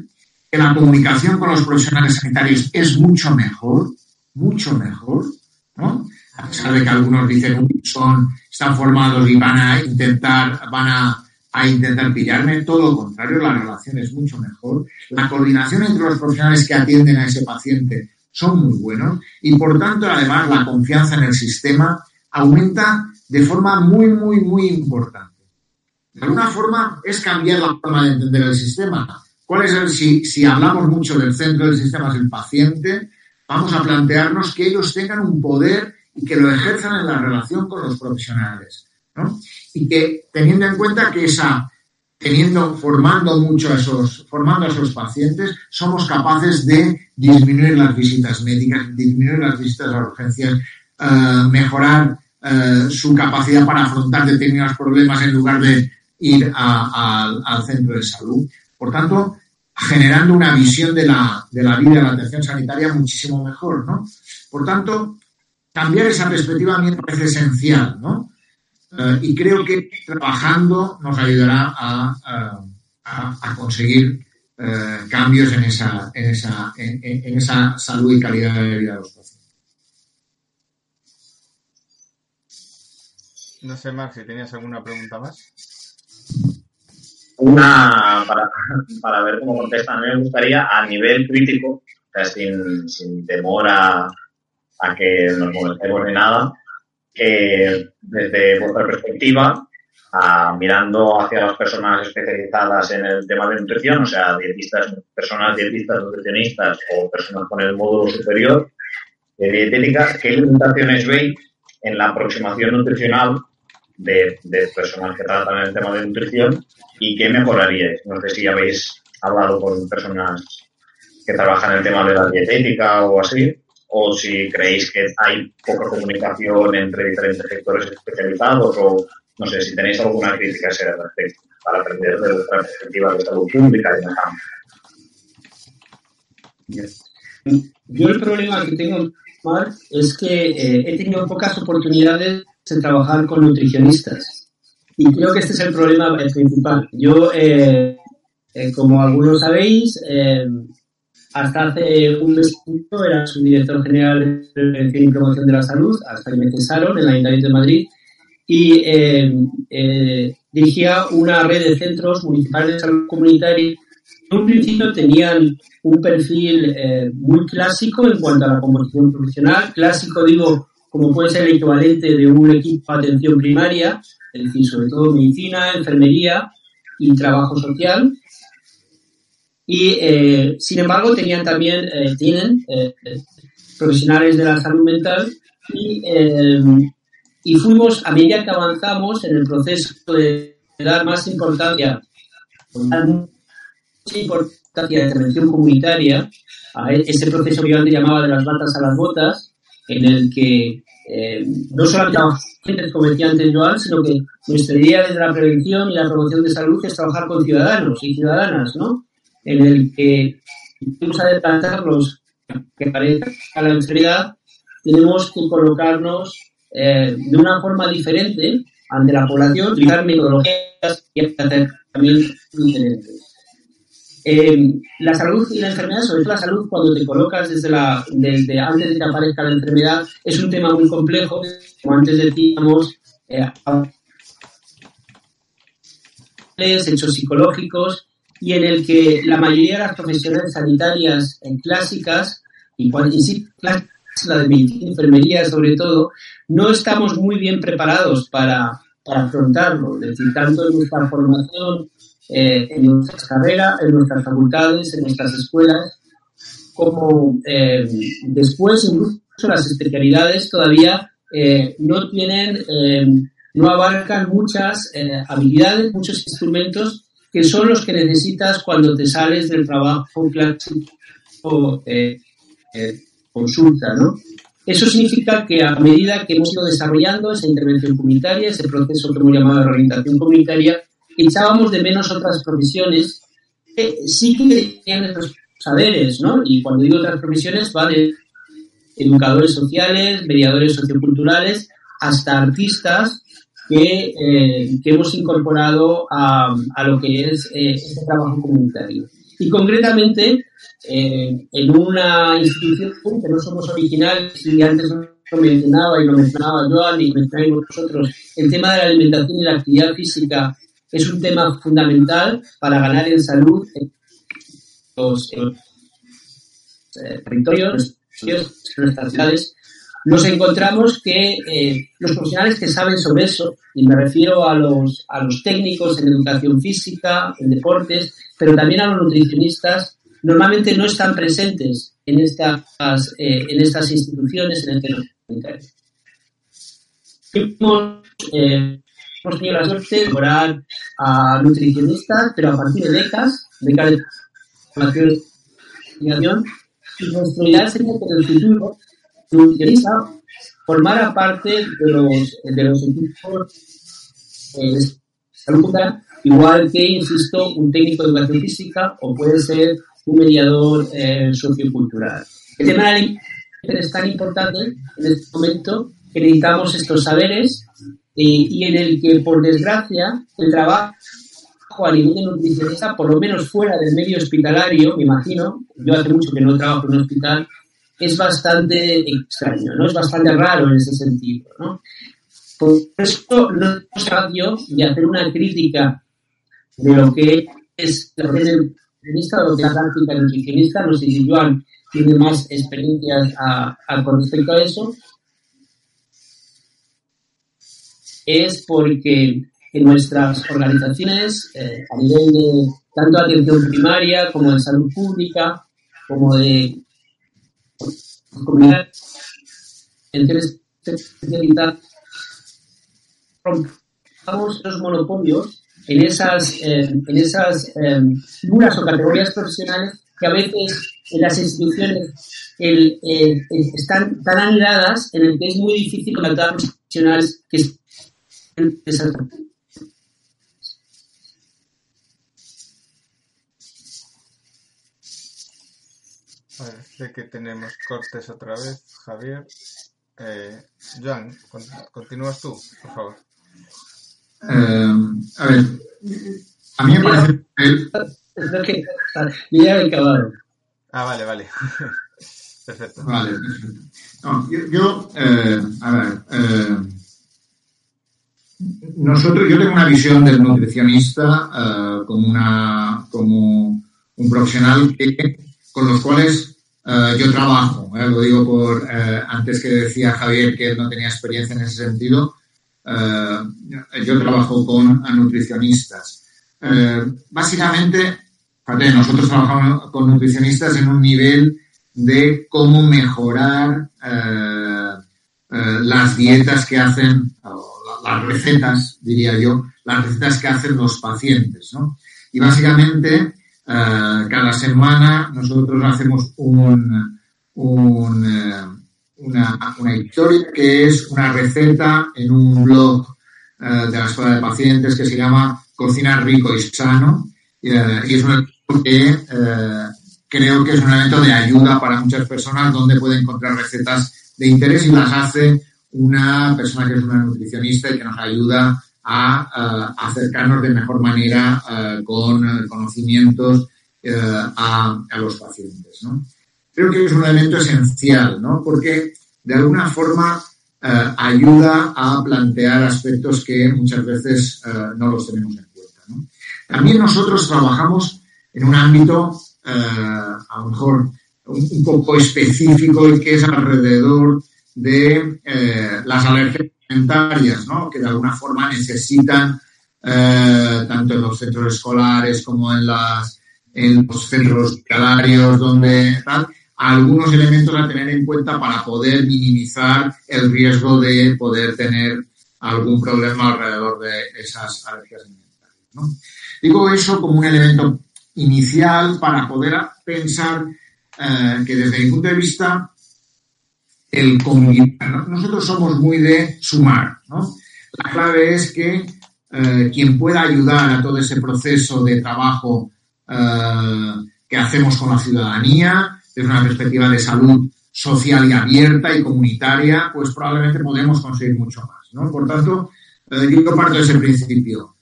que la comunicación con los profesionales sanitarios es mucho mejor, mucho mejor, ¿no? A pesar de que algunos dicen son, están formados y van a intentar, van a, a intentar pillarme, todo lo contrario, la relación es mucho mejor. La coordinación entre los profesionales que atienden a ese paciente son muy buenos y por tanto además la confianza en el sistema aumenta de forma muy, muy, muy importante. De alguna forma es cambiar la forma de entender el sistema ¿Cuál es el, si, si hablamos mucho del centro del sistema, es el paciente, vamos a plantearnos que ellos tengan un poder y que lo ejerzan en la relación con los profesionales. ¿no? Y que teniendo en cuenta que esa, teniendo, formando mucho a esos, formando a esos pacientes, somos capaces de disminuir las visitas médicas, disminuir las visitas a urgencias, eh, mejorar eh, su capacidad para afrontar determinados problemas en lugar de ir al centro de salud. Por tanto, generando una visión de la, de la vida de la atención sanitaria muchísimo mejor, ¿no? Por tanto, cambiar esa perspectiva a mí me parece esencial, ¿no? Eh, y creo que trabajando nos ayudará a, conseguir cambios en esa, en, esa, en, esa salud y calidad de vida de los pacientes. No sé, Mar, si tenías alguna pregunta más una para, para ver cómo contestan. A mí me gustaría, a nivel crítico, sin, sin temor a, a, que nos molestemos ni nada, que desde vuestra perspectiva, mirando hacia las personas especializadas en el tema de nutrición, o sea, dietistas, personas dietistas, nutricionistas o personas con el módulo superior de dietética, ¿qué limitaciones veis en la aproximación nutricional de, de personas que tratan el tema de nutrición y qué mejoraríais. No sé si habéis hablado con personas que trabajan el tema de la dietética o así, o si creéis que hay poca comunicación entre diferentes sectores especializados o no sé si tenéis alguna crítica a ese respecto para aprender de vuestra perspectiva de salud pública y de campo. Yo el problema que tengo, Mark, es que eh, he tenido pocas oportunidades de trabajar con nutricionistas. Y creo que este es el problema principal. Yo, eh, eh, como algunos sabéis, eh, hasta hace un mes era subdirector general de Prevención y Promoción de la Salud, hasta que me cesaron en el Ayuntamiento de Madrid, y dirigía una red de centros municipales de salud comunitaria en un principio tenían un perfil muy clásico en cuanto a la composición profesional. Clásico, digo, como puede ser el equivalente de un equipo de atención primaria, es decir, sobre todo medicina, enfermería y trabajo social. Y, eh, sin embargo, tenían también, eh, tienen eh, profesionales de la salud mental y, y fuimos, a medida que avanzamos en el proceso de dar más importancia, importancia de intervención comunitaria, a ese proceso que yo antes llamaba de las batas a las botas, en el que eh, no solamente trabajamos como decía antes Joan, sino que nuestra idea desde la prevención y la promoción de salud es trabajar con ciudadanos y ciudadanas, ¿no? En el que vamos a adelantarlos que parezca a la enfermedad, tenemos que colocarnos eh, de una forma diferente ante la población, utilizar metodologías y también diferentes. Eh, la salud y la enfermedad, sobre todo la salud cuando te colocas desde, la, desde antes de que aparezca la enfermedad, es un tema muy complejo, como antes decíamos, eh, hechos psicológicos, y en el que la mayoría de las profesionales sanitarias en clásicas, y, la de medicina enfermería sobre todo, no estamos muy bien preparados para, para afrontarlo. Es decir, tanto en nuestra formación eh, en nuestras carreras, en nuestras facultades, en nuestras escuelas, como eh, después incluso las especialidades todavía eh, no tienen, no abarcan muchas habilidades, muchos instrumentos que son los que necesitas cuando te sales del trabajo clásico eh, eh, consulta, ¿no? Eso significa que a medida que hemos ido desarrollando esa intervención comunitaria, ese proceso que hemos llamado orientación comunitaria, echábamos de menos otras profesiones que sí que tenían estos saberes, ¿no? Y cuando digo otras profesiones va de educadores sociales, mediadores socioculturales, hasta artistas que, eh, que hemos incorporado a, a, lo que es eh, este trabajo comunitario. Y concretamente, eh, en una institución que no somos originales, y antes lo mencionaba y lo mencionaba Joan y mencionáis vosotros, el tema de la alimentación y la actividad física es un tema fundamental para ganar en salud en los, en los eh, territorios, en nuestras ciudades, nos encontramos que eh, los profesionales que saben sobre eso, y me refiero a los, a los técnicos en educación física, en deportes, pero también a los nutricionistas, normalmente no están presentes en estas, eh, en estas instituciones, en este hemos, eh, hemos tenido la suerte de colaborar a nutricionistas, pero a partir de becas, becas de formación y nuestra idea sería que en el futuro nutricionista formara parte de los, de los equipos eh, de salud igual que, insisto, un técnico de educación física o puede ser un mediador eh, sociocultural. El tema es tan importante en este momento que necesitamos estos saberes eh, y en el que, por desgracia, el trabajo a nivel de nutricionista, por lo menos fuera del medio hospitalario, me imagino, yo hace mucho que no trabajo en un hospital, es bastante extraño, ¿no? Es bastante raro en ese sentido. Por eso no es radio de hacer una crítica de lo que es la nutricionista o lo que es la práctica nutricionista, no sé si Joan tiene más experiencias a, con respecto a eso, es porque en nuestras organizaciones, eh, a nivel de tanto atención primaria como de salud pública, como de especialidad, rompamos los monopolios en esas, eh, en esas eh, figuras o categorías profesionales que a veces en las instituciones el, eh, están tan anidadas en el que es muy difícil contratar profesionales que estén Parece que tenemos cortes otra vez, Javier. Eh, Joan, continúas tú, por favor. Eh, a ver, a mí me parece que ya he acabado. Ah, vale, vale. perfecto. Vale, perfecto. No, yo, yo eh, a ver, eh, nosotros, yo tengo una visión del nutricionista eh, como, una, como un profesional que, con los cuales eh, yo trabajo. Eh, lo digo por antes que decía Javier que él no tenía experiencia en ese sentido. yo trabajo con nutricionistas. básicamente, nosotros trabajamos con nutricionistas en un nivel de cómo mejorar las dietas que hacen, las recetas, diría yo, las recetas que hacen los pacientes, ¿no? Y básicamente, Uh, cada semana nosotros hacemos un, un, uh, una, una, historia que es una receta en un blog uh, de la Escuela de Pacientes que se llama Cocina Rico y Sano y es un evento que creo que es un evento de ayuda para muchas personas donde pueden encontrar recetas de interés y las hace una persona que es una nutricionista y que nos ayuda a, a acercarnos de mejor manera uh, con conocimientos uh, a, los pacientes. Creo que es un elemento esencial, ¿no? porque de alguna forma ayuda a plantear aspectos que muchas veces no los tenemos en cuenta. También nosotros trabajamos en un ámbito a lo mejor un, poco específico y que es alrededor de eh, las alergias alimentarias, ¿no? que de alguna forma necesitan, eh, tanto en los centros escolares como en, los centros hospitalarios, donde tal, algunos elementos a tener en cuenta para poder minimizar el riesgo de poder tener algún problema alrededor de esas alergias alimentarias. Digo eso como un elemento inicial para poder pensar eh, que desde mi punto de vista el nosotros somos muy de sumar. La clave es que eh, quien pueda ayudar a todo ese proceso de trabajo eh, que hacemos con la ciudadanía, desde una perspectiva de salud social y abierta y comunitaria, pues probablemente podemos conseguir mucho más. Por tanto, yo parto de ese principio.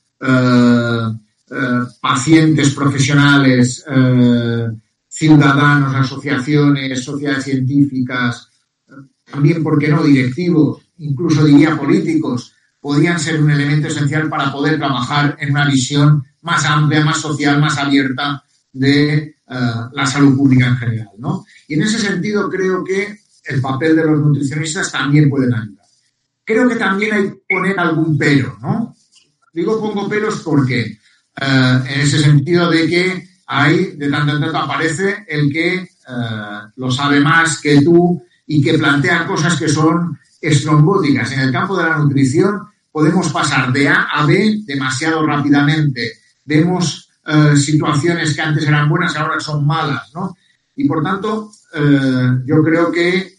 Eh, pacientes profesionales, eh, ciudadanos, asociaciones, sociedades científicas, también, ¿por qué no?, directivos, incluso diría políticos, podrían ser un elemento esencial para poder trabajar en una visión más amplia, más social, más abierta de eh, la salud pública en general. ¿no? Y en ese sentido creo que el papel de los nutricionistas también pueden ayudar. Creo que también hay que poner algún pero, ¿no? Digo pongo peros porque eh, en ese sentido de que hay, de tanto en tanto aparece el que eh, lo sabe más que tú y que plantea cosas que son estrombóticas. En el campo de la nutrición podemos pasar de A a B demasiado rápidamente. Vemos eh, situaciones que antes eran buenas ahora son malas, ¿no? Y por tanto, yo creo que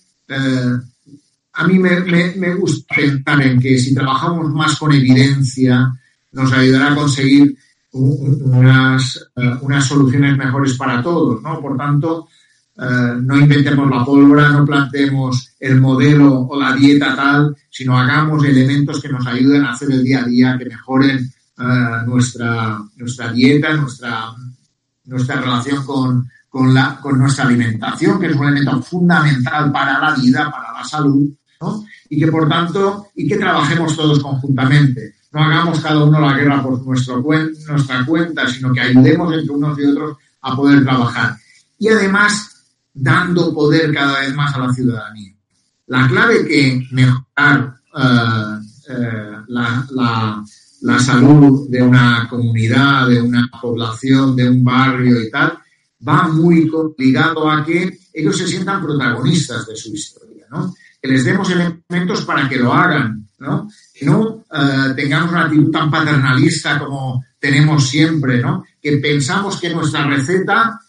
a mí me, me, gusta pensar en que si trabajamos más con evidencia, nos ayudará a conseguir unas, eh, unas soluciones mejores para todos, ¿no? Por tanto, eh, no inventemos la pólvora, no planteemos el modelo o la dieta tal, sino hagamos elementos que nos ayuden a hacer el día a día, que mejoren eh, nuestra, nuestra dieta, nuestra, nuestra relación con, con, la, con nuestra alimentación, que es un elemento fundamental para la vida, para la salud, ¿no? Y que, por tanto, y que trabajemos todos conjuntamente no hagamos cada uno la guerra por nuestro, nuestra cuenta, sino que ayudemos entre unos y otros a poder trabajar. Y además, dando poder cada vez más a la ciudadanía. La clave que mejorar eh, eh, la, la, salud de una comunidad, de una población, de un barrio y tal, va muy ligado a que ellos se sientan protagonistas de su historia, ¿no? Que les demos elementos para que lo hagan, ¿no? Que no eh, tengamos una actitud tan paternalista como tenemos siempre, ¿no? Que pensamos que nuestra receta,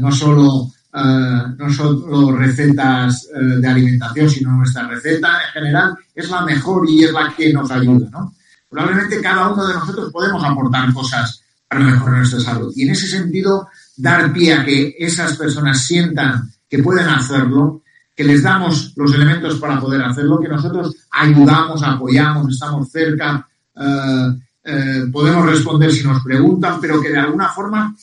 no solo eh, no solo recetas de alimentación, sino nuestra receta en general es la mejor y es la que nos ayuda, ¿no? Probablemente cada uno de nosotros podemos aportar cosas para mejorar nuestra salud. Y en ese sentido, dar pie a que esas personas sientan que pueden hacerlo que les damos los elementos para poder hacerlo, que nosotros ayudamos, apoyamos, estamos cerca, eh, eh, podemos responder si nos preguntan, pero que de alguna forma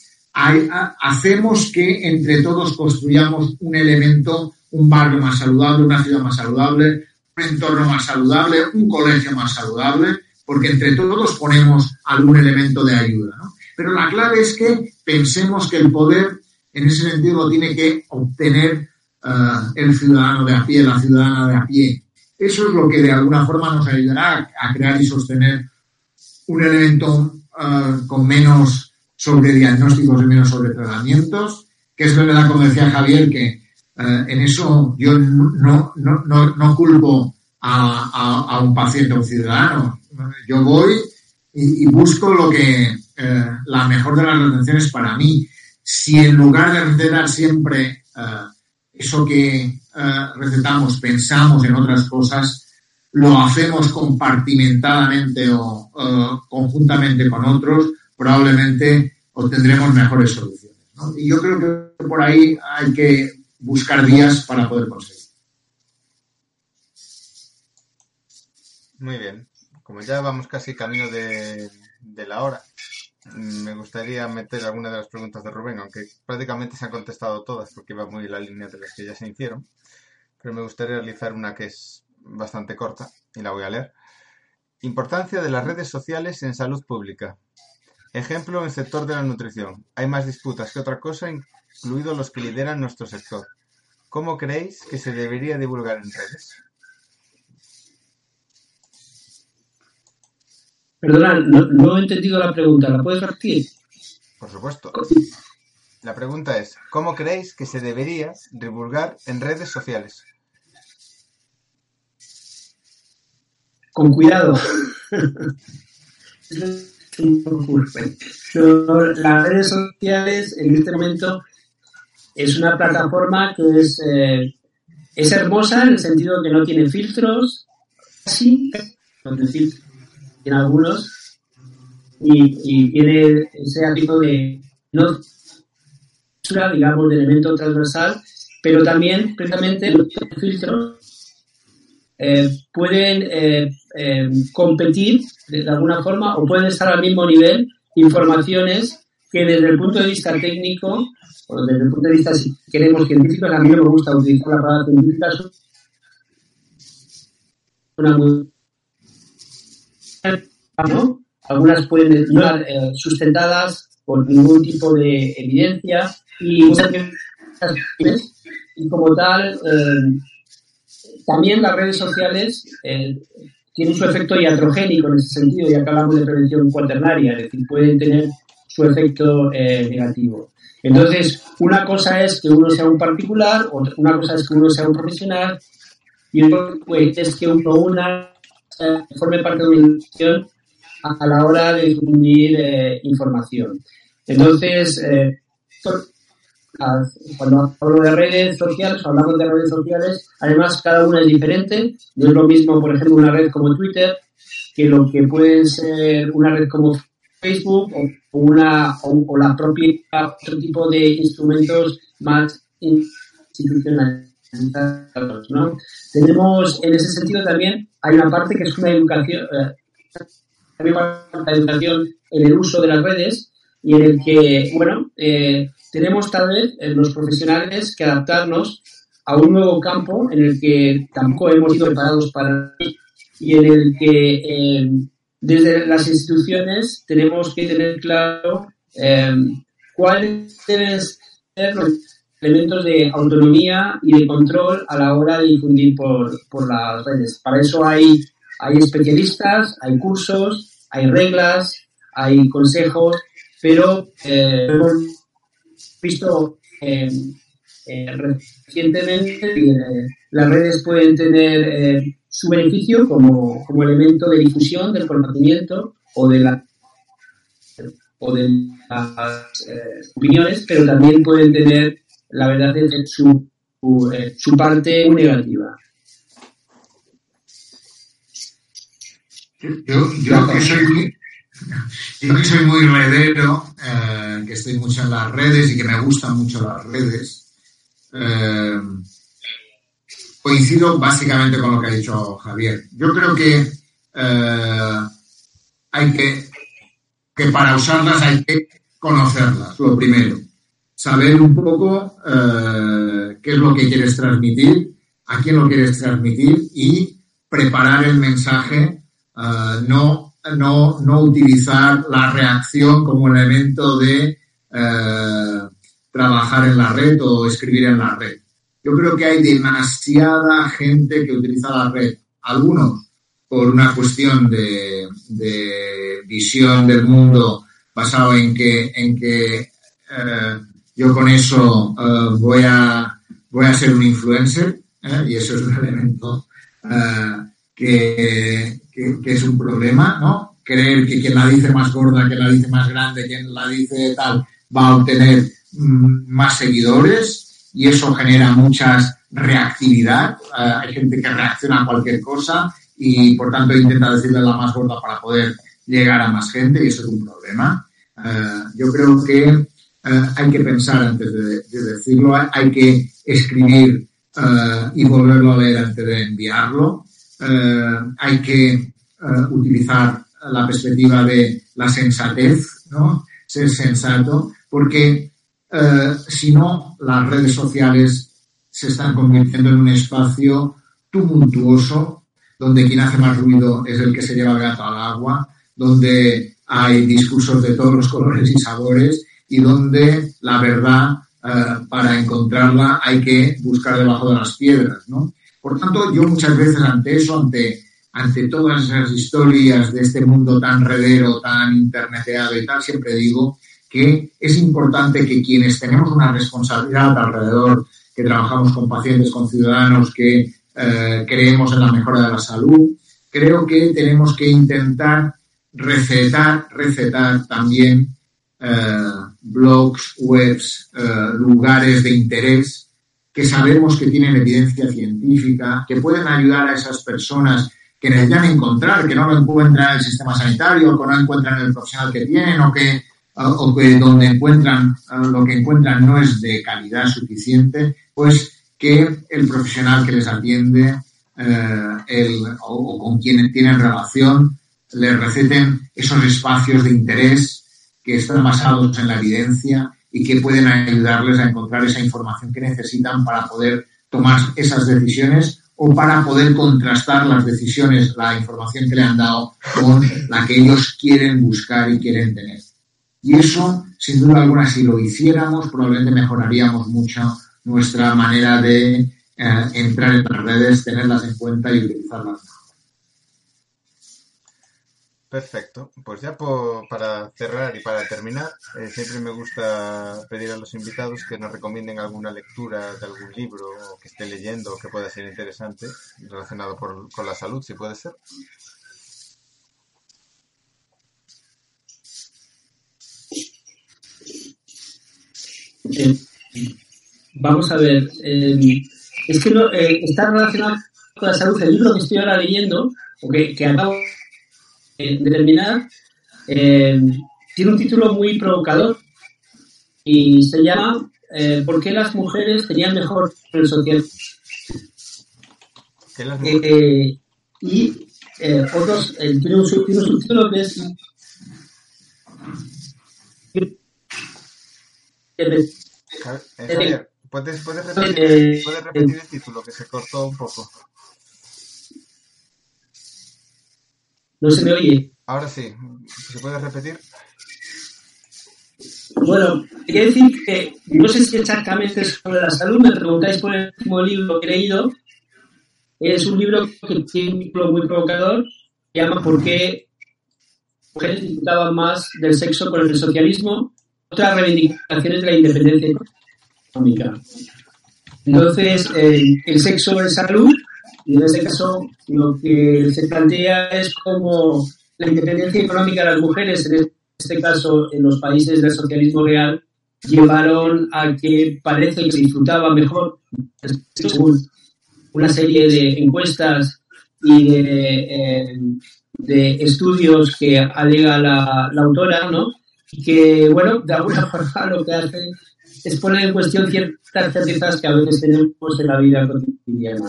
hacemos que entre todos construyamos un elemento, un barrio más saludable, una ciudad más saludable, un entorno más saludable, un colegio más saludable, porque entre todos ponemos algún elemento de ayuda. Pero la clave es que pensemos que el poder en ese sentido lo tiene que obtener eh, el ciudadano de a pie, la ciudadana de a pie. Eso es lo que de alguna forma nos ayudará a crear y sostener un elemento eh, con menos sobrediagnósticos y menos sobre tratamientos, que es verdad, como decía Javier, que eh, en eso yo no, no, no, no culpo a, a, un paciente o un ciudadano. Yo voy y, busco lo que la mejor de las retenciones para mí. Si en lugar de recetar siempre eso que eh, recetamos, pensamos en otras cosas, lo hacemos compartimentadamente o conjuntamente con otros, probablemente obtendremos mejores soluciones. Y yo creo que por ahí hay que buscar vías para poder conseguir. Muy bien. Como ya vamos casi camino de la hora, me gustaría meter alguna de las preguntas de Rubén, aunque prácticamente se han contestado todas porque iba muy la línea de las que ya se hicieron. Pero me gustaría realizar una que es bastante corta y la voy a leer. Importancia de las redes sociales en salud pública. Ejemplo en el sector de la nutrición. Hay más disputas que otra cosa, incluidos los que lideran nuestro sector. ¿Cómo creéis que se debería divulgar en redes? Perdona, no, he entendido la pregunta. ¿La puedes repetir? Por supuesto. La pregunta es, ¿cómo creéis que se debería divulgar en redes sociales? Con cuidado. las redes sociales en este momento es una plataforma que es, eh, es hermosa en el sentido que no tiene filtros, sí, en algunos, y, tiene ese tipo de no digamos, de elemento transversal, pero también precisamente los filtros eh, pueden eh, eh, competir de alguna forma o pueden estar al mismo nivel informaciones que desde el punto de vista técnico o desde el punto de vista, si queremos, científico, a mí me gusta utilizar la palabra científica. ¿no? Algunas pueden estar sustentadas por ningún tipo de evidencia y muchas y como tal, también las redes sociales eh, tienen su efecto iatrogénico en ese sentido, ya que hablamos de prevención cuaternaria, es decir, pueden tener su efecto eh, negativo. Entonces, una cosa es que uno sea un particular, otra, una cosa es que uno sea un profesional, y otra pues, es que uno una eh, forme parte de una institución a, la hora de difundir información. Entonces, cuando hablo de redes sociales, hablamos de redes sociales, además cada una es diferente. No es lo mismo, por ejemplo, una red como Twitter, que lo que puede ser una red como Facebook o, una, o, la propia otro tipo de instrumentos más institucionales. ¿no? Tenemos en ese sentido también, hay una parte que es una educación, eh, una educación en el uso de las redes y en el que, bueno, eh, tenemos tal vez eh, los profesionales que adaptarnos a un nuevo campo en el que tampoco hemos sido preparados para y en el que eh, desde las instituciones tenemos que tener claro eh, cuáles deben ser los elementos de autonomía y de control a la hora de difundir por, por las redes. Para eso hay, hay especialistas, hay cursos, hay reglas, hay consejos, pero visto eh, eh, recientemente eh, las redes pueden tener su beneficio como, como, elemento de difusión del conocimiento o de, la, o de las opiniones, pero también pueden tener, la verdad, su, su, su parte negativa. Yo, yo soy yo soy muy redero, eh, que estoy mucho en las redes y que me gustan mucho las redes, eh, coincido básicamente con lo que ha dicho Javier. Yo creo que eh, hay que, que para usarlas hay que conocerlas, lo primero. Saber un poco qué es lo que quieres transmitir, a quién lo quieres transmitir y preparar el mensaje, no no, no utilizar la reacción como elemento de eh, trabajar en la red o escribir en la red. Yo creo que hay demasiada gente que utiliza la red. Algunos por una cuestión de, visión del mundo basado en que, en que eh, yo con eso eh, voy, a, voy a ser un influencer y eso es un elemento que, es un problema, ¿no? Creer que quien la dice más gorda, quien la dice más grande, quien la dice tal, va a obtener mm, más seguidores y eso genera mucha reactividad. Eh, hay gente que reacciona a cualquier cosa y por tanto intenta decirle la más gorda para poder llegar a más gente y eso es un problema. Eh, yo creo que eh, hay que pensar antes de, decirlo, hay que escribir y volverlo a leer antes de enviarlo. Hay que eh, utilizar la perspectiva de la sensatez, ¿no? Ser sensato, porque eh, si no, las redes sociales se están convirtiendo en un espacio tumultuoso, donde quien hace más ruido es el que se lleva el gato al agua, donde hay discursos de todos los colores y sabores y donde la verdad, eh, para encontrarla, hay que buscar debajo de las piedras, ¿no? Por tanto, yo muchas veces ante eso, ante todas esas historias de este mundo tan redero, tan interneteado y tal, siempre digo que es importante que quienes tenemos una responsabilidad alrededor, que trabajamos con pacientes, con ciudadanos, que eh, creemos en la mejora de la salud, creo que tenemos que intentar recetar, recetar también eh, blogs, webs, eh, lugares de interés que sabemos que tienen evidencia científica, que pueden ayudar a esas personas que necesitan encontrar, que no lo encuentran en el sistema sanitario, que no encuentran el profesional que tienen o que, o donde encuentran lo que encuentran no es de calidad suficiente, pues que el profesional que les atiende eh, el, o, con quien tienen relación les receten esos espacios de interés que están basados en la evidencia y que pueden ayudarles a encontrar esa información que necesitan para poder tomar esas decisiones o para poder contrastar las decisiones, la información que le han dado con la que ellos quieren buscar y quieren tener. Y eso, sin duda alguna, si lo hiciéramos, probablemente mejoraríamos mucho nuestra manera de eh, entrar en las redes, tenerlas en cuenta y utilizarlas Perfecto. Pues ya para cerrar y para terminar, eh, siempre me gusta pedir a los invitados que nos recomienden alguna lectura de algún libro que esté leyendo o que pueda ser interesante relacionado con la salud, si puede ser. vamos a ver. Eh, es que eh, está relacionado con la salud. El libro que estoy ahora leyendo, o que, que acabo determinar, eh, tiene un título muy provocador y se llama eh, ¿Por qué las mujeres tenían mejor el social? Eh, y otros, tiene un, subtítulo que es ¿puedes, repetir, ¿puedes repetir el título que se cortó un poco? ¿No se me oye? Ahora sí. ¿Se puede repetir? Bueno, quería decir que no sé si exactamente es sobre la salud, me preguntáis por el último libro que he leído. Es un libro que tiene un título muy provocador, se llama ¿Por qué mujeres disfrutaban más del sexo con el socialismo? Otras reivindicaciones de la independencia económica. Entonces, el sexo es salud y en este caso, lo que se plantea es cómo la independencia económica de las mujeres, en este caso en los países del socialismo real, llevaron a que parece que disfrutaba mejor, según una serie de encuestas y de, eh, estudios que alega la, autora, ¿no? Que, bueno, de alguna forma lo que hace es poner en cuestión ciertas certezas que a veces tenemos en la vida cotidiana.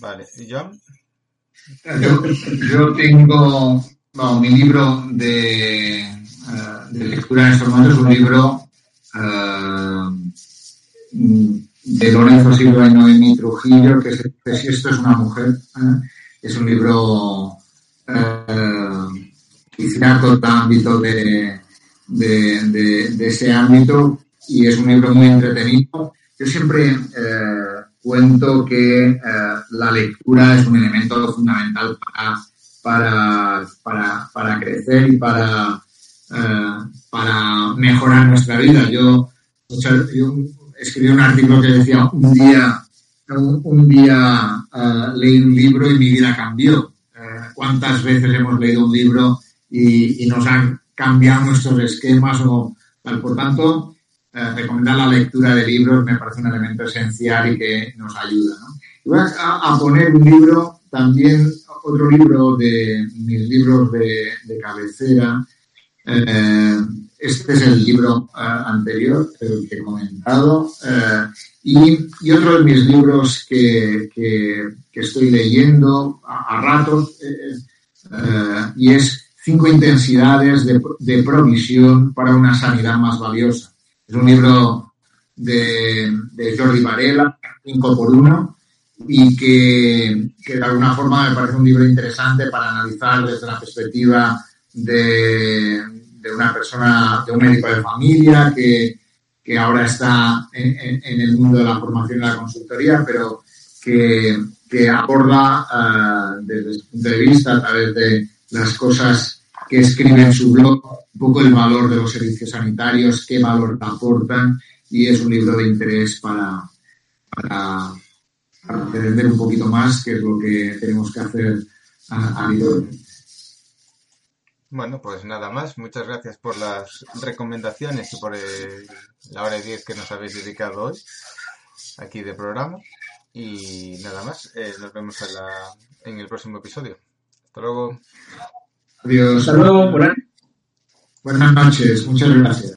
Vale, ¿y John? Yo, tengo, mi libro de, eh, de, lectura en estos momentos es un libro uh, de Lorenzo Silva y Noemí Trujillo, que es Si esto es una mujer. ¿eh? es un libro hiciera todo el ámbito de, de, de, ese ámbito y es un libro muy entretenido. Yo siempre cuento que eh, la lectura es un elemento fundamental para, para, para, crecer y para, eh, para mejorar nuestra vida. Yo, escribí un artículo que decía, un día, un, día eh, leí un libro y mi vida cambió. ¿Cuántas veces hemos leído un libro y, nos han cambiado nuestros esquemas? Por tanto, eh, recomendar la lectura de libros me parece un elemento esencial y que nos ayuda. Y voy a, poner un libro, también otro libro de mis libros de, cabecera. Eh, este es el libro eh, anterior, el que he comentado. Y, otro de mis libros que, estoy leyendo a, ratos y es Cinco intensidades de, de provisión para una sanidad más valiosa es un libro de, Jordi Varela, 5 por 1, y que, de alguna forma me parece un libro interesante para analizar desde la perspectiva de, una persona, de un médico de familia que, ahora está en, el mundo de la formación y la consultoría, pero que, aborda uh, desde su punto de vista, a través de las cosas que escribe en su blog un poco el valor de los servicios sanitarios, qué valor aportan y es un libro de interés para, entender un poquito más qué es lo que tenemos que hacer habitualmente. Bueno, pues nada más. Muchas gracias por las recomendaciones y por la hora y diez que nos habéis dedicado hoy aquí de programa. Y nada más. Eh, nos vemos en el próximo episodio. Hasta luego. Adiós. Hasta luego. Buenas noches. Muchas gracias.